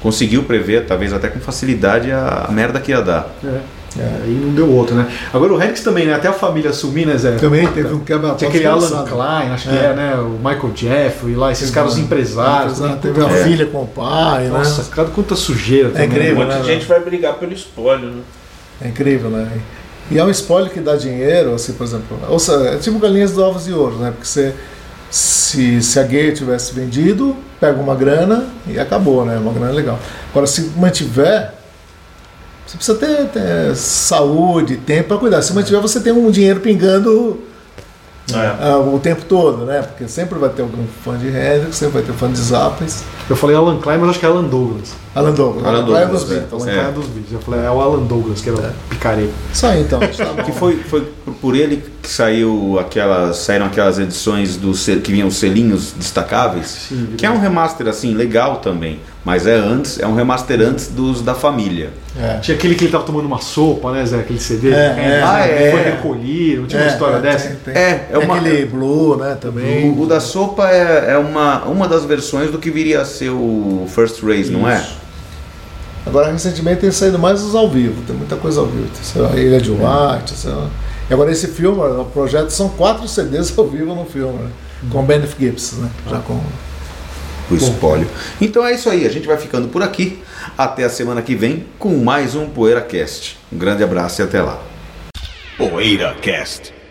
conseguiu prever, talvez até com facilidade, a, a merda que ia dar. É. É, aí não deu outra, né? Agora o Hendrix também, né? Até a família assumir, né, Zé? Também teve um quebra-pau Tinha aquele Alan. Klein, acho que É. é, né? O Michael Jeffrey lá, esses caras um- empresários. Exato, né? Teve uma É. filha com o pai, Nossa, né? cara, quanta sujeira também. incrível, Um monte né, de gente vai brigar pelo espólio, né? É incrível, né? E é um spoiler que dá dinheiro, assim, por exemplo. Ou seja, é tipo galinhas de ovos de ouro, né? Porque você, se, se a gay tivesse vendido, pega uma grana e acabou, né? Uma grana legal. Agora, se mantiver, você precisa ter, ter saúde, tempo para cuidar. Se mantiver, você tem um dinheiro pingando É. ah, o tempo todo, né? Porque sempre vai ter algum fã de Hendrix, sempre vai ter fã de Zappos. Eu falei Alan Klein, mas acho que é Alan Douglas. Alan Douglas. Alan Alan Douglas, dos é. Beatles. Alan É. Klein é dos Beatles. Eu falei, é o Alan Douglas, que era o picareta. Isso aí, então. Tá. Que foi, foi por- ele que saiu aquelas, saíram aquelas edições do que vinham os selinhos destacáveis, Sim, que é um remaster assim legal também, mas é antes, é um remaster antes dos da família. É. Tinha aquele que ele tava tomando uma sopa, né, Zé? Aquele CD. É, é. Ah, é. Foi recolhido, não tinha uma história dessa. Tem, tem. É, é uma- aquele Blue, né, também. O, o da sopa é, é uma, uma das versões do que viria a ser o First Race, não é? Agora, recentemente tem saído mais os ao vivo, tem muita coisa ao vivo. Tem sei lá, Ilha de White, sei lá. E agora esse filme, o projeto são quatro CDs ao vivo no filme, né? Com Benef Gibbs, né? Já com... O espólio. Então é isso aí, a gente vai ficando por aqui. Até a semana que vem com mais um PoeiraCast. Um grande abraço e até lá. PoeiraCast.